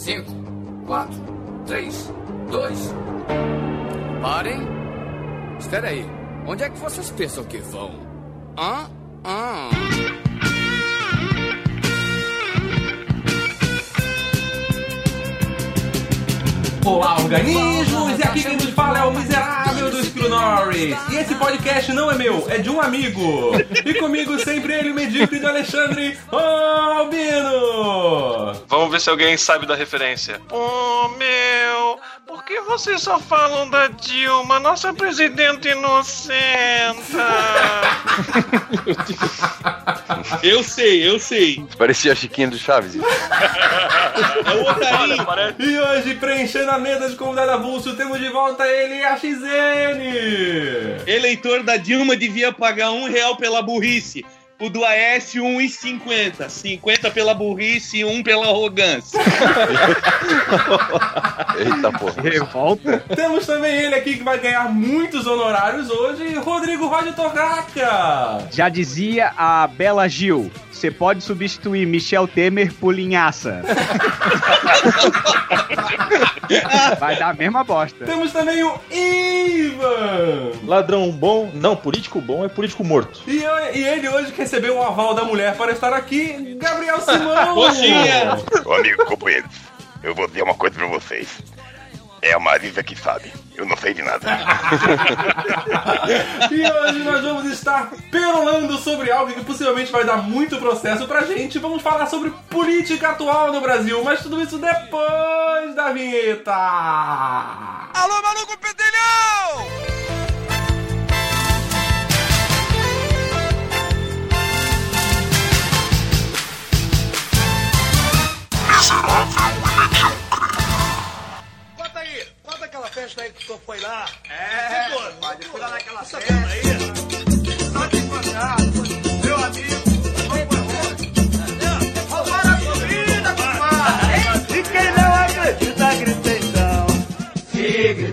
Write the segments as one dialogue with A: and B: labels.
A: 5, 4, 3, 2. Parem. Espera aí. Onde é que vocês pensam que vão? Hã? Hã?
B: Olá, organismos! E aqui quem nos fala é o miserável Norris. E esse podcast não é meu, é de um amigo. E comigo sempre ele, o medíocre de Alexandre Albino.
C: Vamos ver se alguém sabe da referência. Oh, meu! Por que vocês só falam da Dilma, nossa presidente inocenta?
D: Eu sei, eu sei.
E: Parecia a Chiquinha do Chaves.
D: É o Otarinho.
C: Parece...
B: E hoje, preenchendo a mesa de convidado avulso, temos de volta ele, a XN.
D: Eleitor da Dilma devia pagar um real pela burrice. O do Aécio, 1,50. 50 pela burrice e 1 pela arrogância.
E: Eita porra.
F: Revolta?
B: Temos também ele aqui que vai ganhar muitos honorários hoje, Rodrigo Roger Torraca.
F: Já dizia a Bela Gil, você pode substituir Michel Temer por linhaça. Vai dar a mesma bosta.
B: Temos também o Ivan.
G: Ladrão bom, não, político bom é político morto.
B: E, eu- e ele hoje que recebeu o aval da mulher para estar aqui, Gabriel Simão.
D: Coxinha.
H: Ô, amigo, companheiros, eu vou dizer uma coisa pra vocês. É a Marisa que sabe. Eu não sei de nada.
B: E hoje nós vamos estar perolando sobre algo que possivelmente vai dar muito processo pra gente. Vamos falar sobre política atual no Brasil, mas tudo isso depois da vinheta.
A: Alô, maluco pedelhão!
I: Conta aí, conta aquela festa aí que o senhor foi lá. É, pode foi lá naquela festa aí.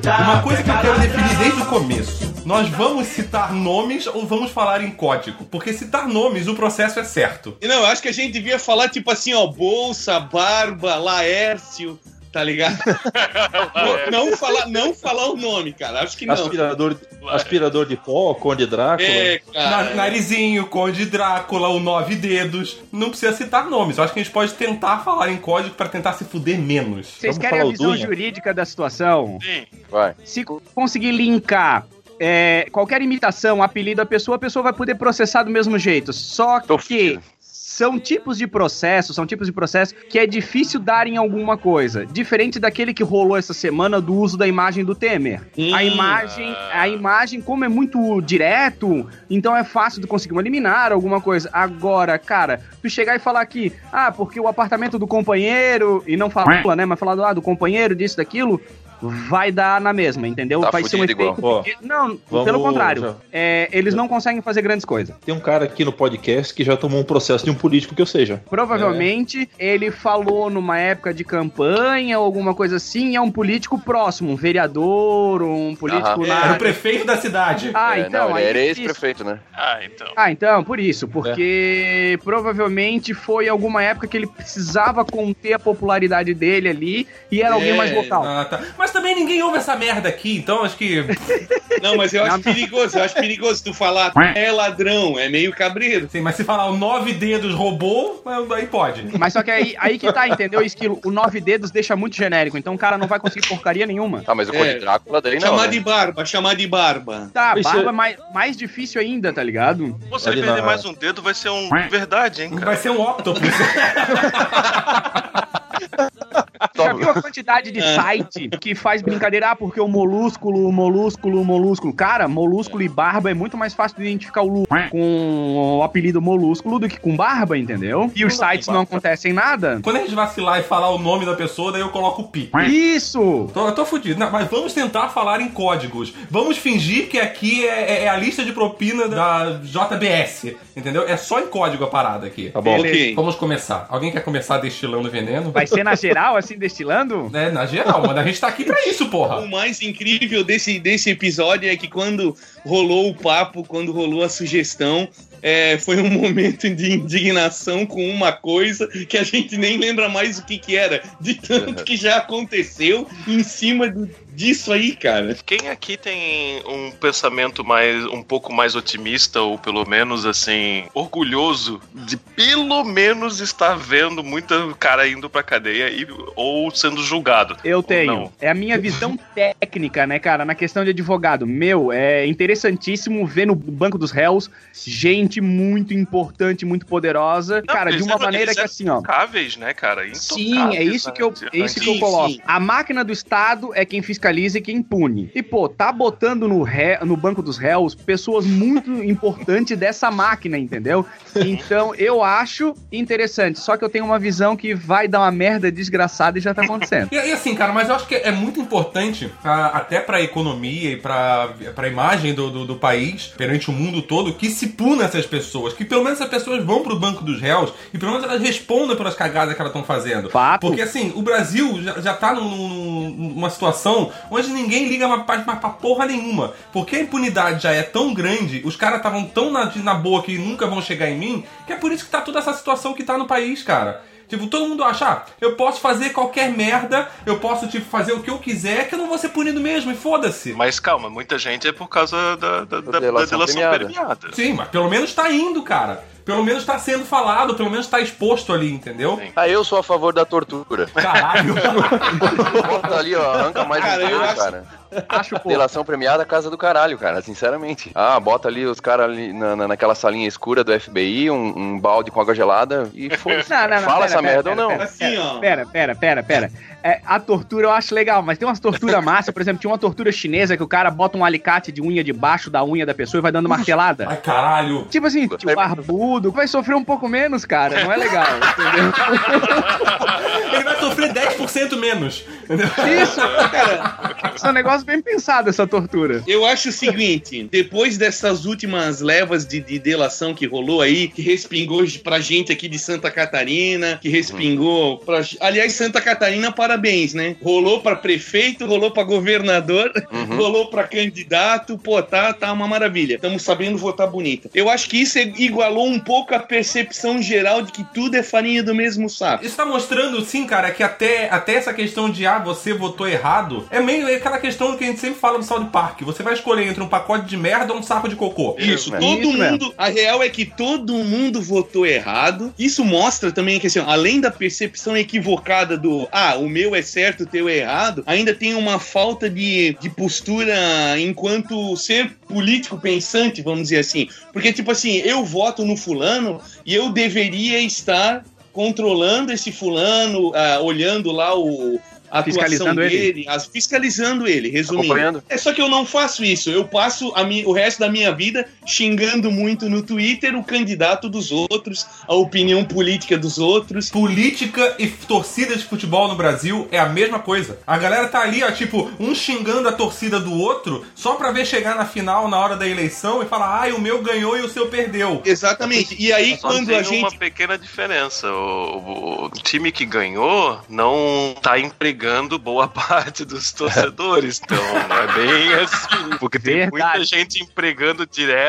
B: Uma coisa que eu quero definir desde o começo. Nós vamos citar nomes ou vamos falar em código? Porque citar nomes, o processo é certo.
D: Não, eu acho que a gente devia falar tipo assim, ó, Bolsa, Barba, Laércio, tá ligado? não, não falar, não falar o nome, cara. Acho que não.
G: Aspirador, aspirador de pó, Conde Drácula.
D: É,
B: Na-
D: cara.
B: Narizinho, Conde Drácula, o Nove Dedos. Não precisa citar nomes. Eu acho que a gente pode tentar falar em código pra tentar se fuder menos.
F: Vocês
G: Vamos
F: querem a visão
G: Dunha?
F: jurídica da situação?
C: Sim.
E: Vai.
F: Se co- conseguir linkar é, qualquer imitação, apelido à pessoa, a pessoa vai poder processar do mesmo jeito. Só
E: Tô
F: que. São tipos de processo, são tipos de processo que é difícil dar em alguma coisa. Diferente daquele que rolou essa semana do uso da imagem do Temer.
D: Hum.
F: a imagem, a imagem, como é muito direto, então é fácil de conseguir um eliminar alguma coisa. Agora, cara, tu chegar e falar aqui, ah, porque o apartamento do companheiro, e não falar, né, mas falar do, ah, do companheiro, disso, daquilo, vai dar na mesma, entendeu?
E: Tá
F: vai ser um efeito.
G: igual.
F: Porque- não,
G: vamos-
F: pelo contrário. É, eles não conseguem fazer grandes coisas.
G: Tem um cara aqui no podcast que já tomou um processo de um político que eu seja.
F: Provavelmente ele falou numa época de campanha ou alguma coisa assim, e é um político próximo, um vereador, um político
E: Aham.
F: lá.
B: Era o prefeito da cidade.
F: Ah,
E: É,
F: então.
E: não, era
F: é
E: ex-prefeito, né?
C: Ah, então.
F: Ah, então, por isso. Porque provavelmente foi alguma época que ele precisava conter a popularidade dele ali e era alguém
D: É,
F: mais vocal.
B: Ah, tá. Mas também ninguém ouve essa merda aqui, então acho que.
D: Não, mas eu acho
F: Não.
D: perigoso. Eu acho perigoso tu falar é ladrão, é meio cabreiro.
B: Sim, mas se falar o nove dedos roubou, aí pode.
F: Mas só que aí, aí que tá, entendeu? Esquilo, o nove dedos deixa muito genérico, então o cara não vai conseguir porcaria nenhuma.
E: Tá, mas o
D: É.
E: Conde Drácula daí não.
D: chamar
E: né?
D: de barba, chamar de barba.
F: Tá,
G: Isso
F: barba
G: é-
F: é mais, mais difícil ainda, tá ligado?
C: Pô, se ele perder mais um dedo, vai ser um verdade, hein, cara?
B: Vai ser um octopus.
F: Já viu a quantidade de site que faz brincadeira? Ah, porque o molúsculo, o molúsculo, o molúsculo. Cara, molúsculo e barba é muito mais fácil de identificar o Lu com o apelido molúsculo do que com barba, entendeu? E os sites não acontecem nada.
B: Quando a gente vacilar e falar o nome da pessoa, daí eu coloco o pi.
F: Isso!
B: Tô, eu tô fudido. Não, mas vamos tentar falar em códigos. Vamos fingir que aqui é, é- é a lista de propina da JBS. Entendeu? É só em código a parada aqui.
G: Tá bom?
D: Ok.
B: Vamos começar. Alguém quer começar destilando veneno?
F: Vai ser na geral, assim, destilando?
B: É, na geral, mas a gente tá aqui pra isso, porra.
D: O mais incrível desse, desse episódio é que quando rolou o papo, quando rolou a sugestão, é, foi um momento de indignação com uma coisa que a gente nem lembra mais o que, que era, de tanto que já aconteceu em cima do- disso aí, cara.
C: Quem aqui tem um pensamento mais um pouco mais otimista ou pelo menos assim orgulhoso de pelo menos estar vendo muita cara indo pra cadeia e, ou sendo julgado?
F: Eu tenho.
C: não?
F: É a minha visão técnica, né, cara, na questão de advogado. Meu, é interessantíssimo ver no banco dos réus gente muito importante, muito poderosa.
C: Não,
F: cara, de uma
C: eram-
F: maneira que assim, ó.
C: Intocáveis, né, cara?
F: Sim,
C: Intocáveis,
F: é isso que eu,
C: né?
F: é isso que eu
D: Sim,
F: coloco.
D: sim.
F: A máquina do Estado é quem fiscaliza e quem pune. E, pô, tá botando no, ré, no banco dos réus pessoas muito importantes dessa máquina, entendeu? Então, eu acho interessante. Só que eu tenho uma visão que vai dar uma merda desgraçada e já tá acontecendo.
B: E, e assim, cara, mas eu acho que é muito importante, ah, até pra economia e pra, pra imagem do, do, do país, perante o mundo todo, que se puna essas pessoas. Que pelo menos essas pessoas vão pro banco dos réus e pelo menos elas respondam pelas cagadas que elas estão fazendo.
F: Fato.
B: Porque assim, o Brasil já, já tá num- numa situação onde ninguém liga mais, pra porra nenhuma. Porque a impunidade já é tão grande, os caras estavam tão na, na boa que nunca vão chegar em mim, que é por isso que tá toda essa situação que tá no país, cara. Tipo, todo mundo acha, ah, eu posso fazer qualquer merda, eu posso, tipo, fazer o que eu quiser, que eu não vou ser punido mesmo, e foda-se.
C: Mas calma, muita gente é por causa da, da, da, da
E: delação
C: delação
E: premiada.
C: premiada.
B: Sim, mas pelo menos tá indo, cara. Pelo menos tá sendo falado, pelo menos tá exposto ali, entendeu?
C: Sim.
E: Ah, eu sou a favor da tortura.
B: Caralho.
E: Bota ali, ó, arranca mais
D: Cara,
E: um dedo,
D: acho-
E: cara.
F: Acho, pô.
E: Delação premiada, casa do caralho, cara, sinceramente. Ah, bota ali os caras ali na, na- naquela salinha escura do FBI, um, um balde com água gelada e foda-se.
F: Não, não, não,
E: Fala
F: pera,
E: essa
F: pera,
E: merda
F: pera,
E: ou não.
F: pera,
D: Assim, ó.
F: Pera, pera, pera, pera. É, a tortura eu acho legal, mas tem umas torturas massa, por exemplo, tinha uma tortura chinesa que o cara bota um alicate de unha debaixo da unha da pessoa e vai dando martelada.
B: Ai, caralho.
F: Tipo assim, tipo, barbudo, vai sofrer um pouco menos, cara. Não é legal, entendeu?
B: Ele vai sofrer 10% menos. Entendeu?
F: Isso, cara. Isso é um negócio bem pensado, essa tortura.
D: Eu acho o seguinte, depois dessas últimas levas de, de delação que rolou aí, que respingou pra gente aqui de Santa Catarina, que respingou pra... Aliás, Santa Catarina, parabéns, né? Rolou pra prefeito, rolou pra governador, rolou pra candidato, pô, tá, tá uma maravilha. Estamos sabendo votar bonito. Eu acho que isso igualou um pouco a percepção geral de que tudo é farinha do mesmo saco.
B: Isso tá mostrando, sim, cara, que até, até essa questão de, ah, você votou errado, é meio aquela questão que a gente sempre fala no South Park. Você vai escolher entre um pacote de merda ou um saco de cocô.
D: Isso,
E: É,
D: todo
F: isso
D: mundo. A real é que todo mundo votou errado. Isso mostra também que, assim, além da percepção equivocada do ah, o meu é certo, o teu é errado, ainda tem uma falta de, de postura enquanto ser político pensante, vamos dizer assim. Porque, tipo assim, eu voto no fulano e eu deveria estar controlando esse fulano, ah, olhando lá o. A
F: Fiscalizando ele.
D: dele, as- fiscalizando ele, resumindo. É só que eu não faço isso. Eu passo a mi- o resto da minha vida xingando muito no Twitter o candidato dos outros, a opinião política dos outros.
B: Política e torcida de futebol no Brasil é a mesma coisa. A galera tá ali, ó, tipo, um xingando a torcida do outro só pra ver chegar na final na hora da eleição e falar, ai, o meu ganhou e o seu perdeu.
D: Exatamente. E aí,
C: Só
D: quando
C: tem
D: a gente.
C: uma pequena diferença. O, o- o time que ganhou não tá empregando boa parte dos torcedores. Então, não é bem assim. Porque tem
F: Verdade.
C: muita gente empregando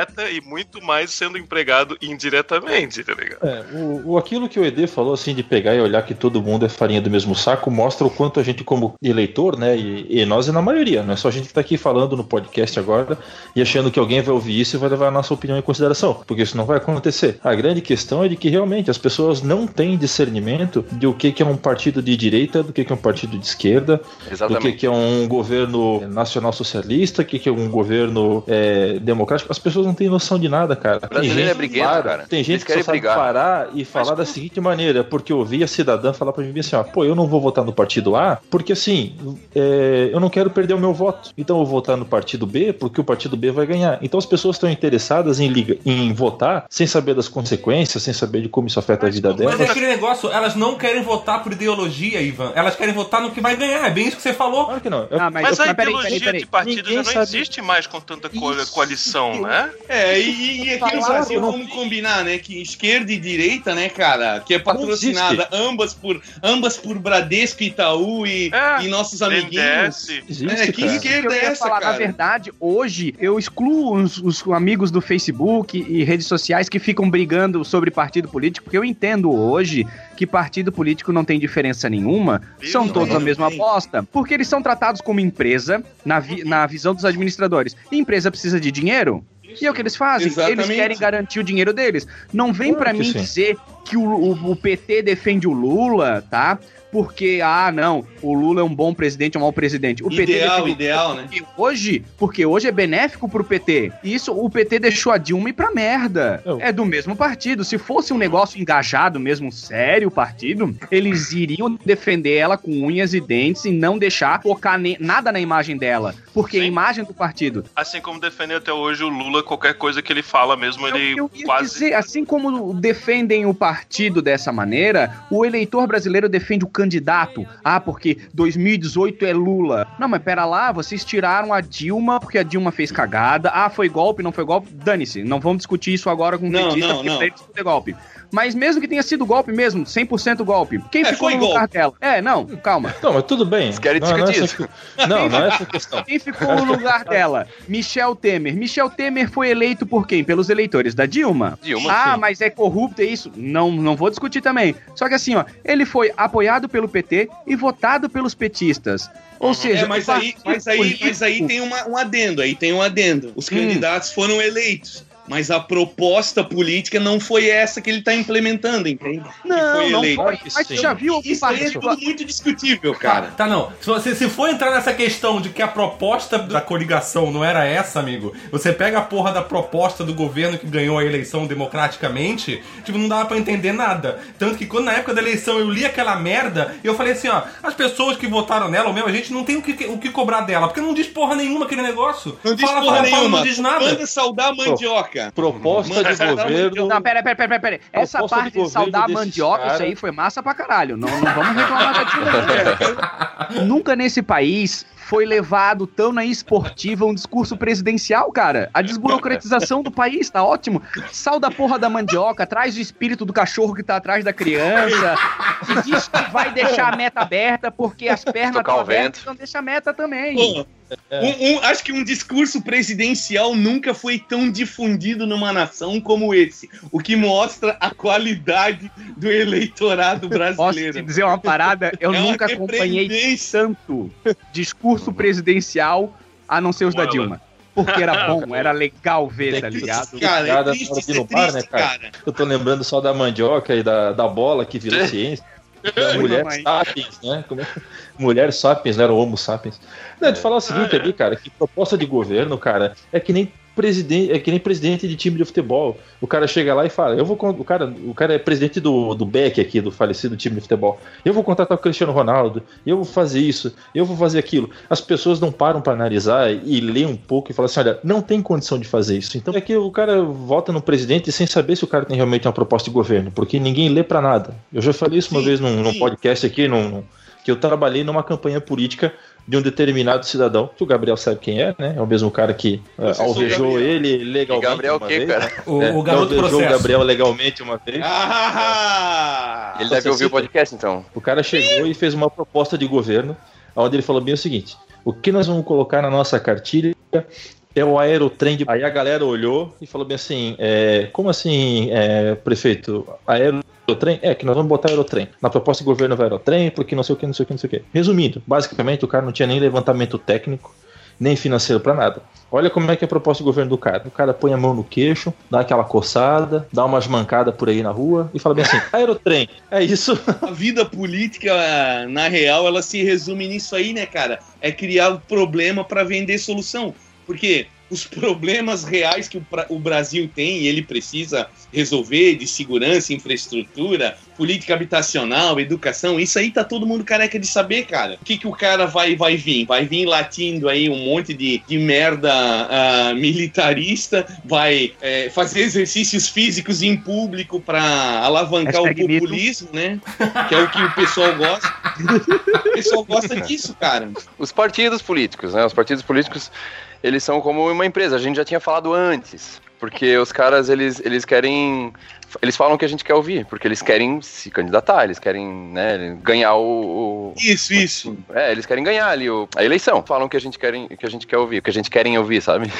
C: direta e muito mais sendo empregado indiretamente, tá ligado?
G: É, o, o- aquilo que o ED falou, assim, de pegar e olhar que todo mundo é farinha do mesmo saco, mostra o quanto a gente, como eleitor, né, e, e nós é na maioria, não é só a gente que tá aqui falando no podcast agora e achando que alguém vai ouvir isso e vai levar a nossa opinião em consideração, porque isso não vai acontecer. A grande questão é de que realmente as pessoas não têm discernimento de o que, que é um partido de direita, do que, que é um partido de esquerda, do que,
E: Exatamente.
G: que é um governo nacional socialista, o que, que é um governo é, democrático. As pessoas não têm noção de nada, cara. Tem
E: brasileiro
G: gente,
E: é briguento,
G: para-
E: cara.
G: Tem gente que só sabe
E: brigar.
G: parar e falar da seguinte maneira, porque eu ouvi a cidadã falar pra mim assim, ó, pô, eu não vou votar no partido A, porque assim, é, eu não quero perder o meu voto. Então eu vou votar no partido B, porque o partido B vai ganhar. Então as pessoas estão interessadas em, liga, em votar sem saber das consequências, sem saber de como isso afeta a vida
B: Mas é
G: delas.
B: aquele negócio, elas não querem votar por ideologia, Ivan. Elas querem votar no que vai ganhar. É bem isso que você falou.
G: Claro que não.
F: Ah, mas,
C: Mas a
F: peraí,
C: ideologia
F: peraí, peraí.
C: de partido
G: Ninguém
C: já não
G: sabe-
C: existe mais com tanta co-
G: Isso.
C: coalição, né?
D: É, e, e aqui no Brasil,
G: não-
D: vamos combinar, né? Que esquerda e direita, né, cara? Que é patrocinada ambas por, ambas por Bradesco, Itaú e,
C: É,
D: e nossos amiguinhos.
G: Existe,
D: É, que
G: cara.
D: esquerda
F: eu
D: é essa,
F: falar,
D: cara?
F: na verdade, hoje eu excluo os, os amigos do Facebook e redes sociais que ficam brigando sobre partido político, porque eu entendo hoje que partido político não tem diferença nenhuma, são todos a mesma
D: tem.
F: aposta, porque eles são tratados como empresa na, vi- na visão dos administradores. E empresa precisa de dinheiro? E é o que eles fazem. Eles
D: Exatamente.
F: querem garantir o dinheiro deles. Não vem
G: que
F: mim
G: sim.
F: dizer que o, o- o PT defende o Lula, tá? Porque, ah, não, o Lula é um bom presidente, é um mau presidente. O PT
D: Ideal,
F: o
D: ideal, né?
F: hoje, porque hoje é benéfico pro PT. Isso o PT deixou a Dilma ir pra merda.
G: Eu-
F: É do mesmo partido. Se fosse um negócio engajado mesmo, sério, o partido, eles iriam defender ela com unhas e dentes e não deixar focar ne- nada na imagem dela. Porque a
C: Sim.
F: imagem do partido.
C: Assim como defende até hoje o Lula, qualquer coisa que ele fala mesmo,
F: É
C: ele
F: que eu ia
C: quase.
F: dizer, assim como defendem o partido dessa maneira, o eleitor brasileiro defende o candidato. Ah, porque 2018 é Lula. Não, mas pera lá, vocês tiraram a Dilma porque a Dilma fez cagada. Ah, foi golpe, não foi golpe? Dane-se, não vamos discutir isso agora com o
D: Não,
F: petista,
D: não,
F: porque
D: não.
F: golpe. Mas mesmo que tenha sido golpe mesmo, 100% golpe, quem
D: É,
F: ficou no lugar
D: golpe.
F: dela? É, não, calma.
G: Não, mas tudo bem.
E: Vocês querem
G: não, não, é
E: discutir
G: essa, que- não, não é essa a questão.
F: Quem ficou no lugar dela? Michel Temer. Michel Temer foi eleito por quem? Pelos eleitores da Dilma.
E: Dilma,
F: ah,
G: sim.
F: mas é corrupto, é isso? Não, não vou discutir também. Só que assim, ó, ele foi apoiado pelo PT e votado pelos petistas. Ou seja,
D: É, mas aí, mas aí, mas aí tem uma- um adendo, aí tem um adendo. Os
F: Hum.
D: candidatos foram eleitos. Mas a proposta política não foi essa que ele tá implementando, entende? Que
F: Não,
D: foi
F: não
D: eleito.
F: foi. Mas tu
G: sim.
F: já viu algum
D: Isso é
F: partido...
D: tudo muito discutível, cara.
B: Tá, não. Se, você, se for entrar nessa questão de que a proposta da coligação não era essa, amigo, você pega a porra da proposta do governo que ganhou a eleição democraticamente, tipo, não dava pra entender nada. Tanto que quando na época da eleição eu li aquela merda, e eu falei assim, ó, as pessoas que votaram nela, ou mesmo, a gente não tem o que, o que cobrar dela, porque não diz porra nenhuma aquele negócio.
D: Não diz
B: Fala,
D: porra
B: fala, fala,
D: nenhuma.
B: não diz nada.
D: Manda saudar a mandioca.
G: Proposta de governo.
F: Não, pera, pera, pera, pera, pera. Essa parte
G: do
F: de saudar a mandioca,
G: desses
F: isso aí
G: cara-
F: foi massa pra caralho. Não, não vamos reclamar da não. Nunca nesse país foi levado tão na esportiva um discurso presidencial, cara. A desburocratização do país tá ótimo. Sal da porra da mandioca, traz o espírito do cachorro que tá atrás da criança. E diz que vai deixar a meta aberta porque as pernas estão abertas, então deixa a meta também.
D: Pô, um- um- acho que um discurso presidencial nunca foi tão difundido numa nação como esse. O que mostra a qualidade do eleitorado
F: Posso te
D: brasileiro.
F: dizer uma parada? Eu
D: É
F: nunca acompanhei tanto discurso presidencial a não ser os da Dilma. Porque era bom, era legal ver,
G: Tem
F: tá
G: que-
F: ligado?
D: Cara, é triste
G: bar, né,
D: triste,
G: cara?
D: cara.
G: Eu tô lembrando só da mandioca e da, da bola que virou ciência. Mulher sapiens, né? Como é? Mulher sapiens, não era homo sapiens. Não, de falar o seguinte ali, cara, que proposta de governo, cara, é que nem presidente, é que nem presidente de time de futebol. O cara chega lá e fala, eu vou o cara, o cara é presidente do, do Beck aqui, do falecido time de futebol. Eu vou contratar o Cristiano Ronaldo, eu vou fazer isso, eu vou fazer aquilo. As pessoas não param para analisar e ler um pouco e falar assim, olha, não tem condição de fazer isso. Então é que o cara vota no presidente sem saber se o cara tem realmente uma proposta de governo, porque ninguém lê para nada. Eu já falei isso uma
D: Sim,
G: vez num, num podcast aqui, num, num- que eu trabalhei numa campanha política de um determinado cidadão, que o Gabriel sabe quem é, né? É o mesmo cara que uh,
D: o
G: alvejou
D: Gabriel.
G: ele
E: E
G: legalmente.
E: Gabriel o quê,
G: vez,
E: cara?
G: né?
B: O,
G: É,
B: o garoto
G: alvejou o. Gabriel legalmente uma vez.
D: Ah!
E: Ele deve ouvir o podcast, então.
G: O cara chegou e fez uma proposta de governo, onde ele falou bem o seguinte: o que nós vamos colocar na nossa cartilha é o aerotrem. De... Aí a galera olhou e falou bem assim: é, como assim, é, prefeito? Aerotrem? É, que nós vamos botar aerotrem. Na proposta de governo vai aerotrem, porque não sei o que, não sei o que, não sei o que. Resumindo, basicamente o cara não tinha nem levantamento técnico, nem financeiro pra nada. Olha como é que é a proposta de governo do cara. O cara põe a mão no queixo, dá aquela coçada, dá umas mancadas por aí na rua e fala bem assim: aerotrem, é isso.
D: A vida política, na real, ela se resume nisso aí, né, cara? É criar o problema pra vender solução. Porque os problemas reais que o, o Brasil tem e ele precisa resolver de segurança, infraestrutura, política habitacional, educação, isso aí tá todo mundo careca de saber, cara. O que, que o cara vai, vai vir? Vai vir latindo aí um monte de, de merda ah, militarista, vai é, fazer exercícios físicos em público pra alavancar
F: Hashtag
D: o
F: mito.
D: populismo, né? Que é o que o pessoal gosta. O pessoal gosta disso, cara.
E: Os partidos políticos, né? Os partidos políticos, eles são como uma empresa. A gente já tinha falado antes. Porque os caras, eles, eles querem. Eles falam o que a gente quer ouvir, porque eles querem se candidatar, eles querem, né, ganhar o. o-
D: Isso, isso.
E: é, eles querem ganhar ali o, a eleição. Falam o que a gente querem, que a gente quer ouvir, o que a gente querem ouvir, sabe?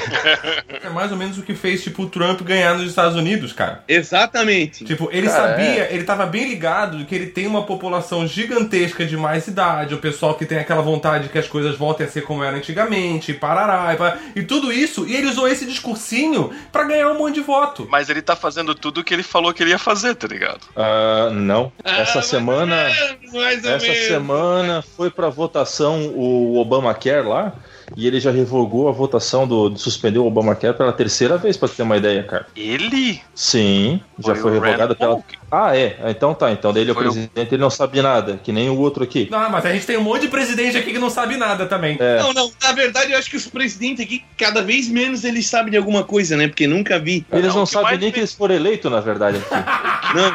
B: É mais ou menos o que fez, tipo, o Trump ganhar nos Estados Unidos, cara.
D: Exatamente.
B: Tipo, ele
E: Cara,
B: sabia, ele tava bem ligado que ele tem uma população gigantesca de mais idade, o pessoal que tem aquela vontade que as coisas voltem a ser como eram antigamente, e parará, e, pá, e tudo isso, e ele usou esse discursinho pra ganhar um monte de voto.
C: Mas ele tá fazendo tudo o que ele falou que ele ia fazer, tá ligado?
G: Ah, não. Essa
D: Ah,
G: semana.
D: Mais ou
G: Essa
D: menos.
G: semana foi pra votação o Obamacare lá. E ele já revogou a votação do, de suspender o Obamacare pela terceira vez, pra ter uma ideia, cara.
C: Ele?
G: Sim, já
C: Foi
G: revogada pela. Ah, é. Então tá. Então daí ele é o
C: Foi o-
G: presidente, ele não sabe nada, que nem o outro aqui.
B: Não, mas a gente tem um monte de presidente aqui que não sabe nada também.
G: É.
D: Não, não, na verdade eu acho que os presidentes aqui, cada vez menos eles sabem de alguma coisa, né? Porque nunca vi.
G: Eles
C: Não,
G: não sabem nem que eles foram eleitos, na verdade. Aqui.
D: Não.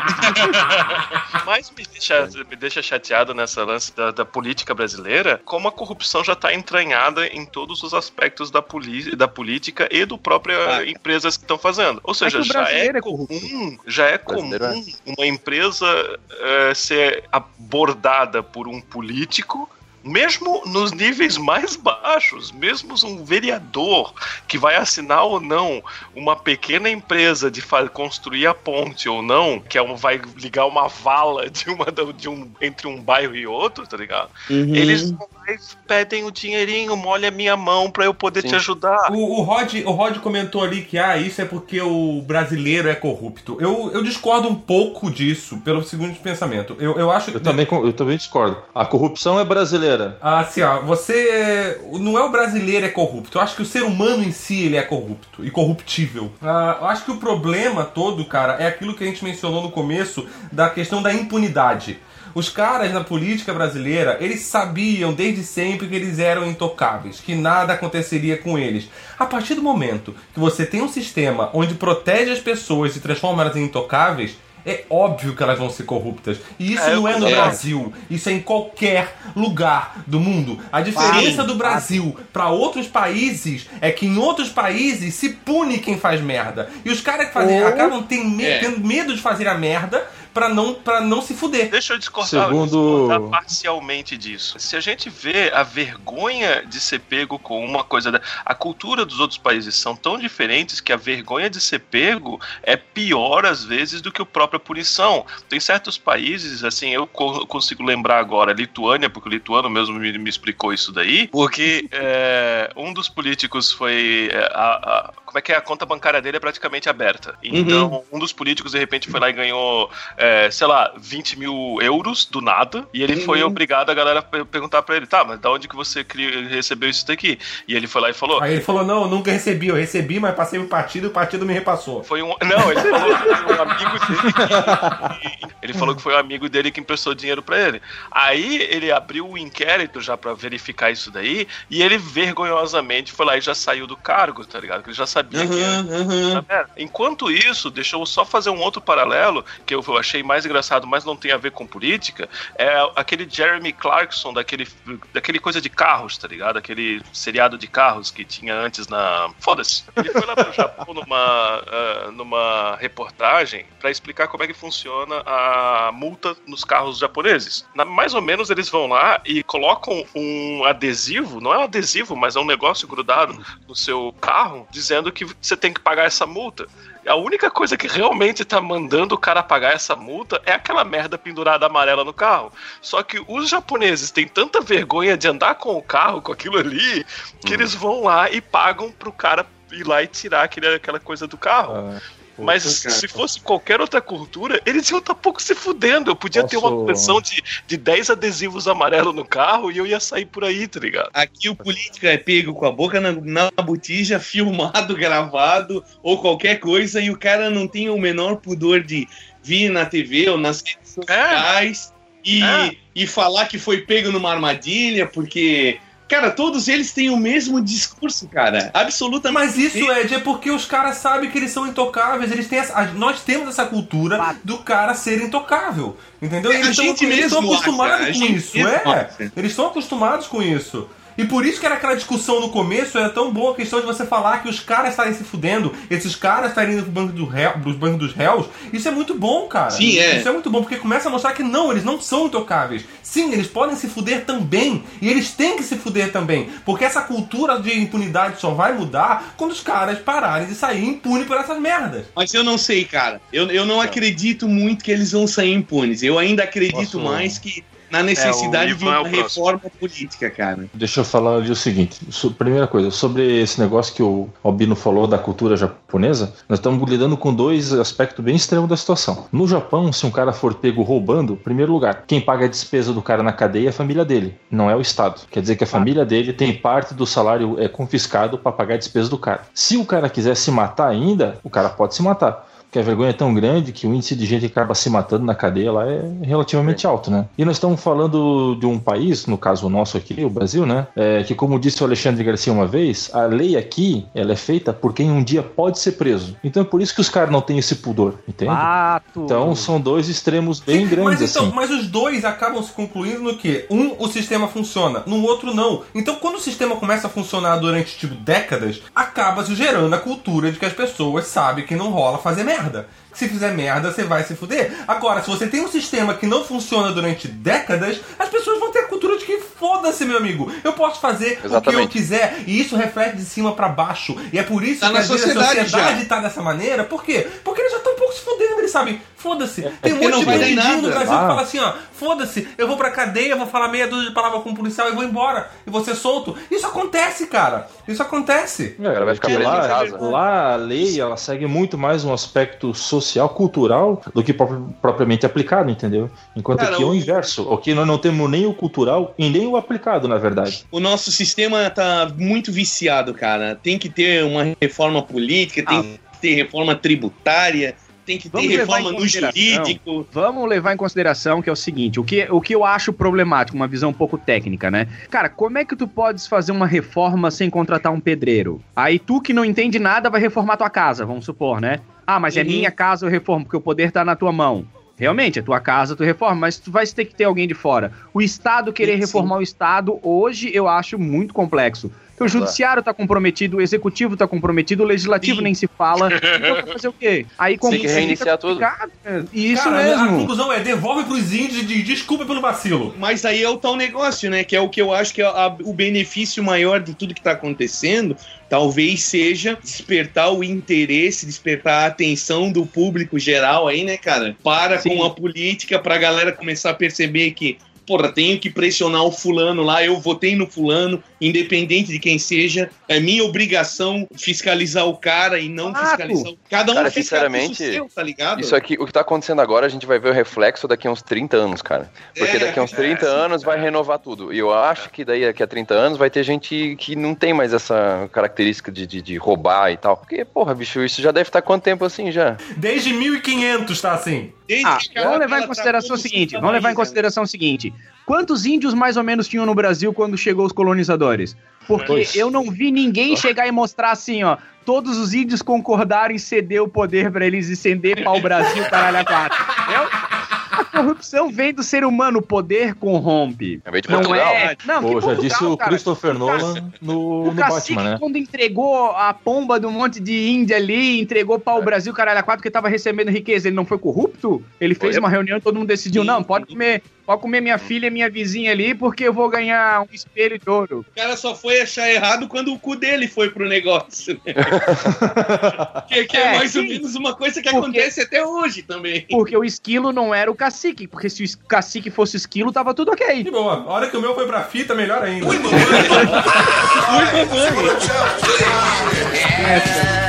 C: Mas me deixa, me deixa chateado nessa lance da, da política brasileira, como a corrupção já está entranhada em todos os aspectos da, poli da política e do próprio
D: Ah.
C: empresas que estão fazendo. Ou seja,
F: que o
C: já é
F: é
C: comum, já é comum
E: Brasileiro
C: uma empresa eh, ser abordada por um político mesmo nos níveis mais baixos, mesmo um vereador que vai assinar ou não uma pequena empresa de construir a ponte ou não, que é um, vai ligar uma vala de uma de um entre um bairro e outro, tá ligado?
D: Uhum.
C: Eles e pedem o dinheirinho, molha minha mão pra eu poder
E: Sim.
C: te ajudar.
B: O, o, Rod, o Rod comentou ali que ah, isso é porque o brasileiro é corrupto. Eu, eu discordo um pouco disso, pelo seguinte pensamento. Eu, eu acho
G: Eu também, eu também discordo. A corrupção é brasileira.
B: Assim, ó, você. Não é o brasileiro é corrupto. Eu acho que o ser humano em si ele é corrupto e corruptível. Ah, eu acho que o problema todo, cara, é aquilo que a gente mencionou no começo da questão da impunidade. Os caras na política brasileira, eles sabiam desde sempre que eles eram intocáveis, que nada aconteceria com eles. A partir do momento que você tem um sistema onde protege as pessoas e transforma elas em intocáveis, é óbvio que elas vão ser corruptas. E isso
C: É,
B: não é no
C: é.
B: Brasil, isso é em qualquer lugar do mundo. A diferença do Brasil para outros países é que em outros países se pune quem faz merda. E os caras que fazem,
F: Ou-
B: acabam me-
D: É.
B: tendo medo de fazer a merda pra não, pra não se fuder.
C: Deixa eu discordar,
G: Segundo-
C: discordar parcialmente disso. Se a gente vê a vergonha de ser pego com uma coisa da. A cultura dos outros países são tão diferentes que a vergonha de ser pego é pior, às vezes, do que a própria punição. Tem certos países, assim, eu co- consigo lembrar agora, Lituânia, porque o lituano mesmo me, me explicou isso daí, porque é, um dos políticos foi. é, a- a- como é que é? A conta bancária dele é praticamente aberta. Então, um dos políticos, de repente, foi lá e ganhou é, sei lá, 20 mil euros do nada, e ele foi obrigado a galera per- perguntar pra ele, tá, mas da onde que você recebeu isso daqui? E ele foi lá e falou,
B: Aí ele falou: Não, eu nunca recebi. Eu recebi, mas passei pro partido e o partido me repassou.
C: foi um. Não, ele falou que foi um amigo dele que. Ele falou que foi um amigo dele que emprestou dinheiro pra ele. Aí ele abriu o inquérito já pra verificar isso daí, e ele vergonhosamente foi lá e já saiu do cargo, tá ligado? Que ele já sabia que.
D: Aham, aham.
C: Tá vendo? Enquanto isso, deixa eu só fazer um outro paralelo que eu achei mais engraçado, mas não tem a ver com política. É aquele Jeremy Clarkson daquele, daquele coisa de carros, tá ligado? Aquele seriado de carros que tinha antes na. Foda-se. Ele foi lá pro Japão numa, ah, numa reportagem pra explicar como é que funciona a multa nos carros japoneses. Na- mais ou menos eles vão lá e colocam um adesivo, não é um adesivo, mas é um negócio grudado no seu carro, dizendo que você tem que pagar essa multa. A única coisa que realmente tá mandando o cara pagar essa multa é aquela merda pendurada amarela no carro. Só que os japoneses têm tanta vergonha de andar com o carro, com aquilo ali, que eles vão lá e pagam pro cara ir lá e tirar aquele, aquela coisa do carro.
G: Ah,
C: Mas se fosse qualquer outra cultura, eles iam estar pouco se fudendo. Eu podia ter uma
G: Posso-
C: coleção de, de 10 adesivos amarelos no carro e eu ia sair por aí, tá ligado?
D: Aqui o político é pego com a boca na, na botija, filmado, gravado ou qualquer coisa, e o cara não tem o menor pudor de vir na TV ou nas redes sociais e,
C: É.
D: e falar que foi pego numa armadilha, porque. Cara, todos eles têm o mesmo discurso, cara. Absolutamente.
B: Mas isso, Ed, é porque os caras sabem que eles são intocáveis. Eles têm essa- nós temos essa cultura do cara ser intocável. Entendeu?
D: É,
B: eles
D: a
B: estão eles estão acostumados
D: acha,
B: com isso. É. Eles estão acostumados com isso. E por isso que era aquela discussão no começo, era tão boa a questão de você falar que os caras estarem se fudendo, esses caras estarem indo pro banco do réu, pros bancos dos réus. Isso é muito bom, cara.
D: Sim, é.
B: Isso é muito bom, porque começa a mostrar que não, eles não são intocáveis. Sim, eles podem se fuder também. E eles têm que se fuder também. Porque essa cultura de impunidade só vai mudar quando os caras pararem de sair impune por essas merdas.
D: Mas eu não sei, cara. Eu, eu não acredito muito que eles vão sair impunes. Eu ainda acredito mais que na necessidade
C: É,
D: de
C: é
D: uma
C: próximo.
D: reforma política, cara.
G: Deixa eu falar ali o seguinte: primeira coisa, sobre esse negócio que o Albino falou da cultura japonesa, nós estamos lidando com dois aspectos bem extremos da situação. No Japão, se um cara for pego roubando, em primeiro lugar, quem paga a despesa do cara na cadeia é a família dele, não é o Estado. Quer dizer que a família dele tem parte do salário é confiscado para pagar a despesa do cara. Se o cara quiser se matar ainda, o cara pode se matar. Porque a vergonha é tão grande que o índice de gente que acaba se matando na cadeia lá é relativamente alto, né? E nós estamos falando de um país, no caso o nosso aqui, o Brasil, né? É, que como disse o Alexandre Garcia uma vez, a lei aqui, ela é feita por quem um dia pode ser preso. Então é por isso que os caras não têm esse pudor, entende?
F: Fato.
G: Então são dois extremos bem
B: Sim,
G: grandes,
B: mas, então,
G: assim.
B: mas os dois acabam se concluindo no que? Um, o sistema funciona, no outro não. Então, quando o sistema começa a funcionar durante, tipo, décadas, acaba se gerando a cultura de que as pessoas sabem que não rola fazer merda. Que se fizer merda, você vai se fuder. Agora, se você tem um sistema que não funciona durante décadas, as pessoas vão ter a cultura de que foda-se, meu amigo. Eu posso fazer o que eu
E: Exatamente.
B: quiser. E isso reflete de cima pra baixo. E é por isso
D: Tá
B: que
D: na
B: às vezes
D: sociedade
B: a sociedade
D: já.
B: tá dessa maneira. Por quê? Porque eles já estão um pouco se fudendo, eles sabem. Foda-se. Tem um monte de bandidinho no. Brasil que
G: Ah.
B: fala assim, ó, foda-se, eu vou pra cadeia, vou falar meia dúzia de palavras com o policial e vou embora. E vou ser solto. Isso acontece, cara. Isso acontece.
G: É,
E: cara vai ficar
G: lá,
E: casa.
G: lá a lei ela segue muito mais um aspecto social, cultural, do que pro- propriamente aplicado, entendeu? Enquanto
D: Cara,
G: aqui é o
D: o-
G: inverso. Aqui nós não temos nem o cultural e nem o aplicado, na verdade.
D: O nosso sistema tá muito viciado, cara. Tem que ter uma reforma política, tem que ter reforma tributária, tem que ter
F: Vamos levar
D: reforma no jurídico.
F: Vamos levar em consideração que é o seguinte, o que, o que eu acho problemático, uma visão um pouco técnica, né? Cara, como é que tu podes fazer uma reforma sem contratar um pedreiro? Aí tu que não entende nada vai reformar tua casa, vamos supor, né? Ah, mas é
D: Uhum.
F: minha casa eu reformo, porque o poder tá na tua mão. Realmente, é tua casa, tu reforma, mas tu vai ter que ter alguém de fora. O Estado querer
D: sim.
F: reformar o Estado, hoje eu acho muito complexo. Porque o judiciário tá comprometido, o executivo tá comprometido, o legislativo
D: Sim.
F: nem se fala. Então vai fazer o quê? Aí
E: Tem que
F: fica
E: reiniciar tudo.
F: complicado, né? Isso
B: Cara, A
F: mesmo.
B: conclusão é, devolve pros índios de desculpa pelo vacilo.
D: Mas aí é o tal negócio, né? Que é o que eu acho que é a- o benefício maior de tudo que tá acontecendo. Talvez seja despertar o interesse, despertar a atenção do público geral aí, né, cara? Para
F: Sim.
D: com a política, pra galera começar a perceber que, porra, tenho que pressionar o fulano lá, eu votei no fulano, independente de quem seja. É minha obrigação fiscalizar o cara e não
F: Claro.
D: fiscalizar o. Cada um
E: Cara, sinceramente,
D: seu, tá ligado?
E: Isso aqui, o que tá acontecendo agora, a gente vai ver o reflexo daqui a uns 30 anos, cara. Porque
D: É,
E: daqui a uns 30 anos vai renovar tudo. E eu acho que daí, daqui a 30 anos, vai ter gente que não tem mais essa característica de, de, de roubar e tal. Porque, porra, bicho, isso já deve estar quanto tempo assim já?
B: Desde 1500 tá assim.
D: Desde
F: Ah, vamos levar em
D: aquela
F: consideração o seguinte, vamos levar em
D: Santa
F: consideração o seguinte. Quantos índios mais ou menos tinham no Brasil quando chegou os colonizadores? Porque eu não vi ninguém chegar e mostrar assim, ó, todos os índios concordaram em ceder o poder pra eles estender para o Brasil, caralho, a quatro. Entendeu? A corrupção vem do ser humano, o poder corrompe.
E: É de
F: Não
E: Portugal.
F: é. Não, que
G: Pô, já disse o
F: cara.
G: Christopher
F: O
G: Nolan no,
F: O
G: no
F: cacique,
G: Batman, né?
F: quando entregou a pomba de um monte de índia ali, entregou para o
G: É.
F: Brasil, caralho, a quatro, porque tava recebendo riqueza, ele não foi corrupto? Ele fez uma reunião e todo mundo decidiu,
D: Sim.
F: não, pode comer, pode comer minha filha e minha vizinha ali, porque eu vou ganhar um espelho de ouro.
D: O cara só foi achar errado quando o cu dele foi pro negócio. né? que, que é,
F: É,
D: mais ou
F: sim.
D: menos uma coisa que
F: Porque-
D: acontece até hoje também.
F: Porque o esquilo não era o cacique, porque se o cacique fosse esquilo, tava tudo ok.
B: De boa. A hora que o meu foi pra fita, melhor ainda.
J: Falta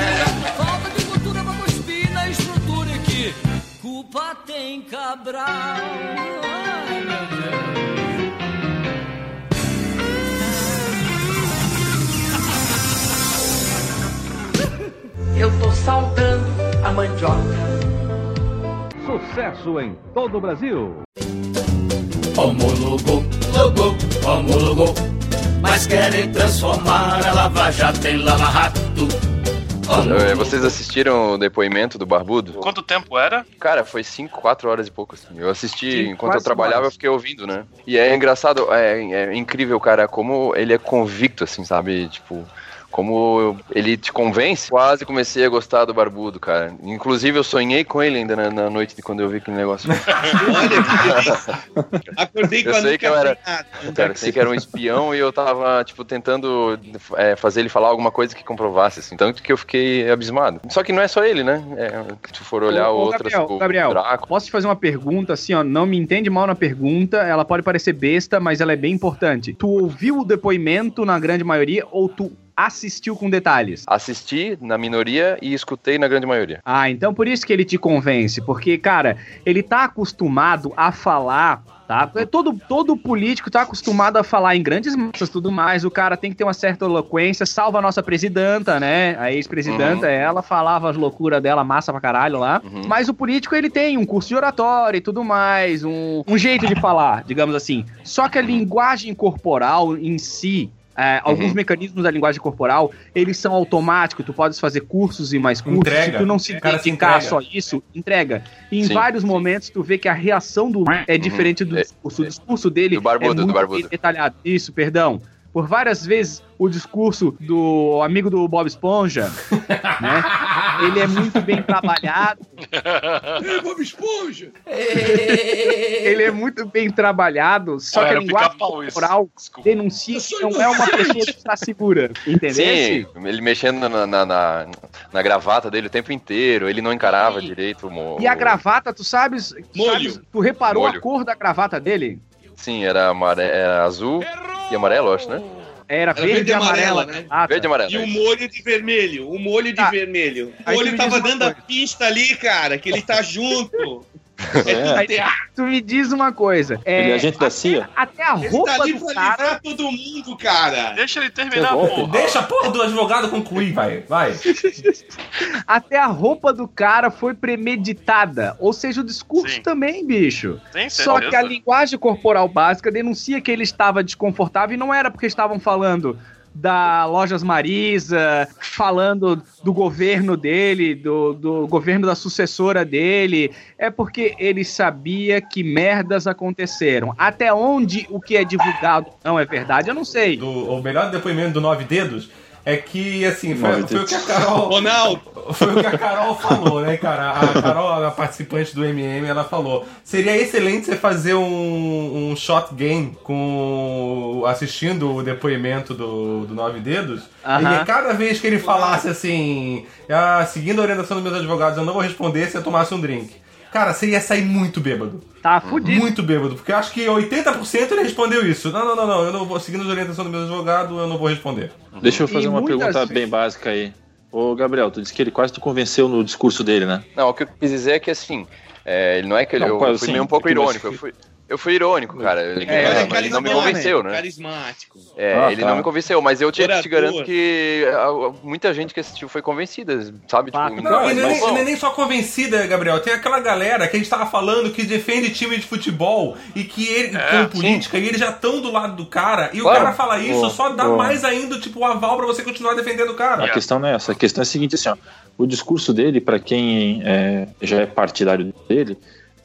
J: culpa tem Cabral. Ai, meu Deus.
K: Eu tô saudando a mandioca.
L: Sucesso em todo o Brasil.
J: Homologou, logou, homologou. Mas querem transformar a Lava Jato em Lava Rato.
E: É, Vocês assistiram o depoimento do Barbudo?
C: Quanto tempo era?
E: Cara, foi 5, 4 horas e pouco, assim. Eu assisti
F: Cinco,
E: enquanto eu trabalhava,
F: horas.
E: eu fiquei ouvindo, né? E é engraçado, é, é incrível, cara, como ele é convicto, assim, sabe? Tipo, como ele te convence. Quase comecei a gostar do Barbudo, cara. Inclusive, eu sonhei com ele ainda na, na noite de quando eu vi aquele negócio.
D: Olha, que delícia. Acordei com
E: Eu
D: a
E: sei que eu era-. Cara, eu sei que era um espião e eu tava, tipo, tentando é, fazer ele falar alguma coisa que comprovasse, assim. Tanto que eu fiquei abismado. Só que não é só ele, né? É, se for olhar
F: ô,
E: outras,
F: Gabriel,
E: tipo,
F: Gabriel,
E: Draco.
F: posso te fazer uma pergunta assim, ó? Não me entende mal na pergunta, ela pode parecer besta, mas ela é bem importante. Tu ouviu o depoimento na grande maioria ou tu assistiu com detalhes?
E: Assisti na minoria e escutei na grande maioria.
F: Ah, então por isso que ele te convence, porque, cara, ele tá acostumado a falar. Tá? Todo, todo político tá acostumado a falar em grandes massas tudo mais. O cara tem que ter uma certa eloquência. Salva a nossa presidenta, né? A ex-presidenta, ela falava as loucuras dela, massa pra caralho lá. Mas o político, ele tem um curso de oratória e tudo mais, um, um jeito de falar, digamos assim. Só que a linguagem corporal em si, é, alguns mecanismos da linguagem corporal, eles são automáticos, tu podes fazer cursos e mais cursos,
B: Entrega.
F: se tu não se dedicar só isso, entrega. E em
E: Sim.
F: vários momentos tu vê que a reação do é diferente do discurso. O discurso dele
E: Do barbudo,
F: é
E: do
F: muito
E: barbudo.
F: bem detalhado. Isso, perdão. Por várias vezes o discurso do amigo do Bob Esponja, né? Ele é muito bem trabalhado.
D: Ei, Bob Esponja!
F: Ele é muito bem trabalhado, só
C: Ah,
F: que a linguagem corporal denuncia que não é uma pessoa que está segura. Entendeu?
E: Sim, ele mexendo na, na, na, na gravata dele o tempo inteiro, ele não encarava direito o
F: E a gravata, tu sabes,
D: Molho.
F: sabes- tu reparou
E: Molho.
F: a cor da gravata dele?
E: Sim, era, amare... era azul e amarelo, acho, né?
F: Era,
D: Era
F: verde,
D: verde
F: e amarela,
D: amarela, né?
F: Ah,
E: Verde e amarelo.
D: E o molho de vermelho, o molho de
F: Tá.
D: vermelho. O molho tava dando a
F: coisa.
D: pista ali, cara, que ele tá junto.
G: É.
F: Aí, tu me diz uma coisa. É,
G: Ele é agente da CIA?
F: Até a
D: Ele
F: roupa
D: tá ali
F: do
D: pra
F: cara.
D: todo mundo, cara.
C: Deixa ele terminar, porra.
B: Deixa a porra do advogado concluir, vai. Vai.
F: Até a roupa do cara foi premeditada. Ou seja, o discurso
C: Sim.
F: também, bicho.
C: Tem
F: Só que a linguagem corporal básica denuncia que ele estava desconfortável e não era porque estavam falando da Lojas Marisa, falando do governo dele, do, do governo da sucessora dele, é porque ele sabia que merdas aconteceram. Até onde o que é divulgado não é verdade, eu não sei.
B: Do, o melhor depoimento do Nove Dedos é que, assim, foi, foi o que a. Carol.
D: Ronaldo,
B: Foi o que a Carol falou, né, cara? A Carol, a participante do MM, ela falou: seria excelente você fazer um, um shot game com assistindo o depoimento do, do Nove Dedos.
F: Aham.
B: E cada vez que ele falasse assim, ah, seguindo a orientação dos meus advogados, eu não vou responder se eu tomasse um drink. Cara, você ia sair muito bêbado.
F: Tá fudido.
B: Muito bêbado, porque eu acho que 80% ele respondeu isso. Não, não, não, não, eu não vou, seguindo as orientações do meu advogado, eu não vou responder.
G: Deixa eu fazer
F: E
G: uma pergunta
F: vezes-
G: bem básica aí. Ô, Gabriel, tu disse que ele quase te convenceu no discurso dele, né?
E: Não, o que eu quis dizer é que assim, é, ele não é que ele,
G: Não,
E: eu
G: quase
E: fui
G: assim,
E: meio um pouco
G: é que
E: irônico. Eu fui, eu fui irônico, cara. Ele,
F: É,
E: ele
F: ele é
E: não me convenceu, né?
D: Carismático.
E: É,
G: Ah,
E: ele
G: tá.
E: não me convenceu, mas eu te, te garanto que ah, muita gente que assistiu foi convencida, sabe?
F: Pá,
E: Tipo,
B: Não,
E: então,
B: e
E: mas,
B: nem,
E: bom,
B: e nem- só convencida, Gabriel. Tem aquela galera que a gente tava falando que defende time de futebol e que ele,
C: É,
B: com política, e eles já estão do lado do cara. E o
E: Claro.
B: cara fala isso, só dá mais ainda, tipo, o aval pra você continuar defendendo o cara.
G: A questão não é essa. A questão é a seguinte, assim, ó. O discurso dele, para quem é, já é partidário dele,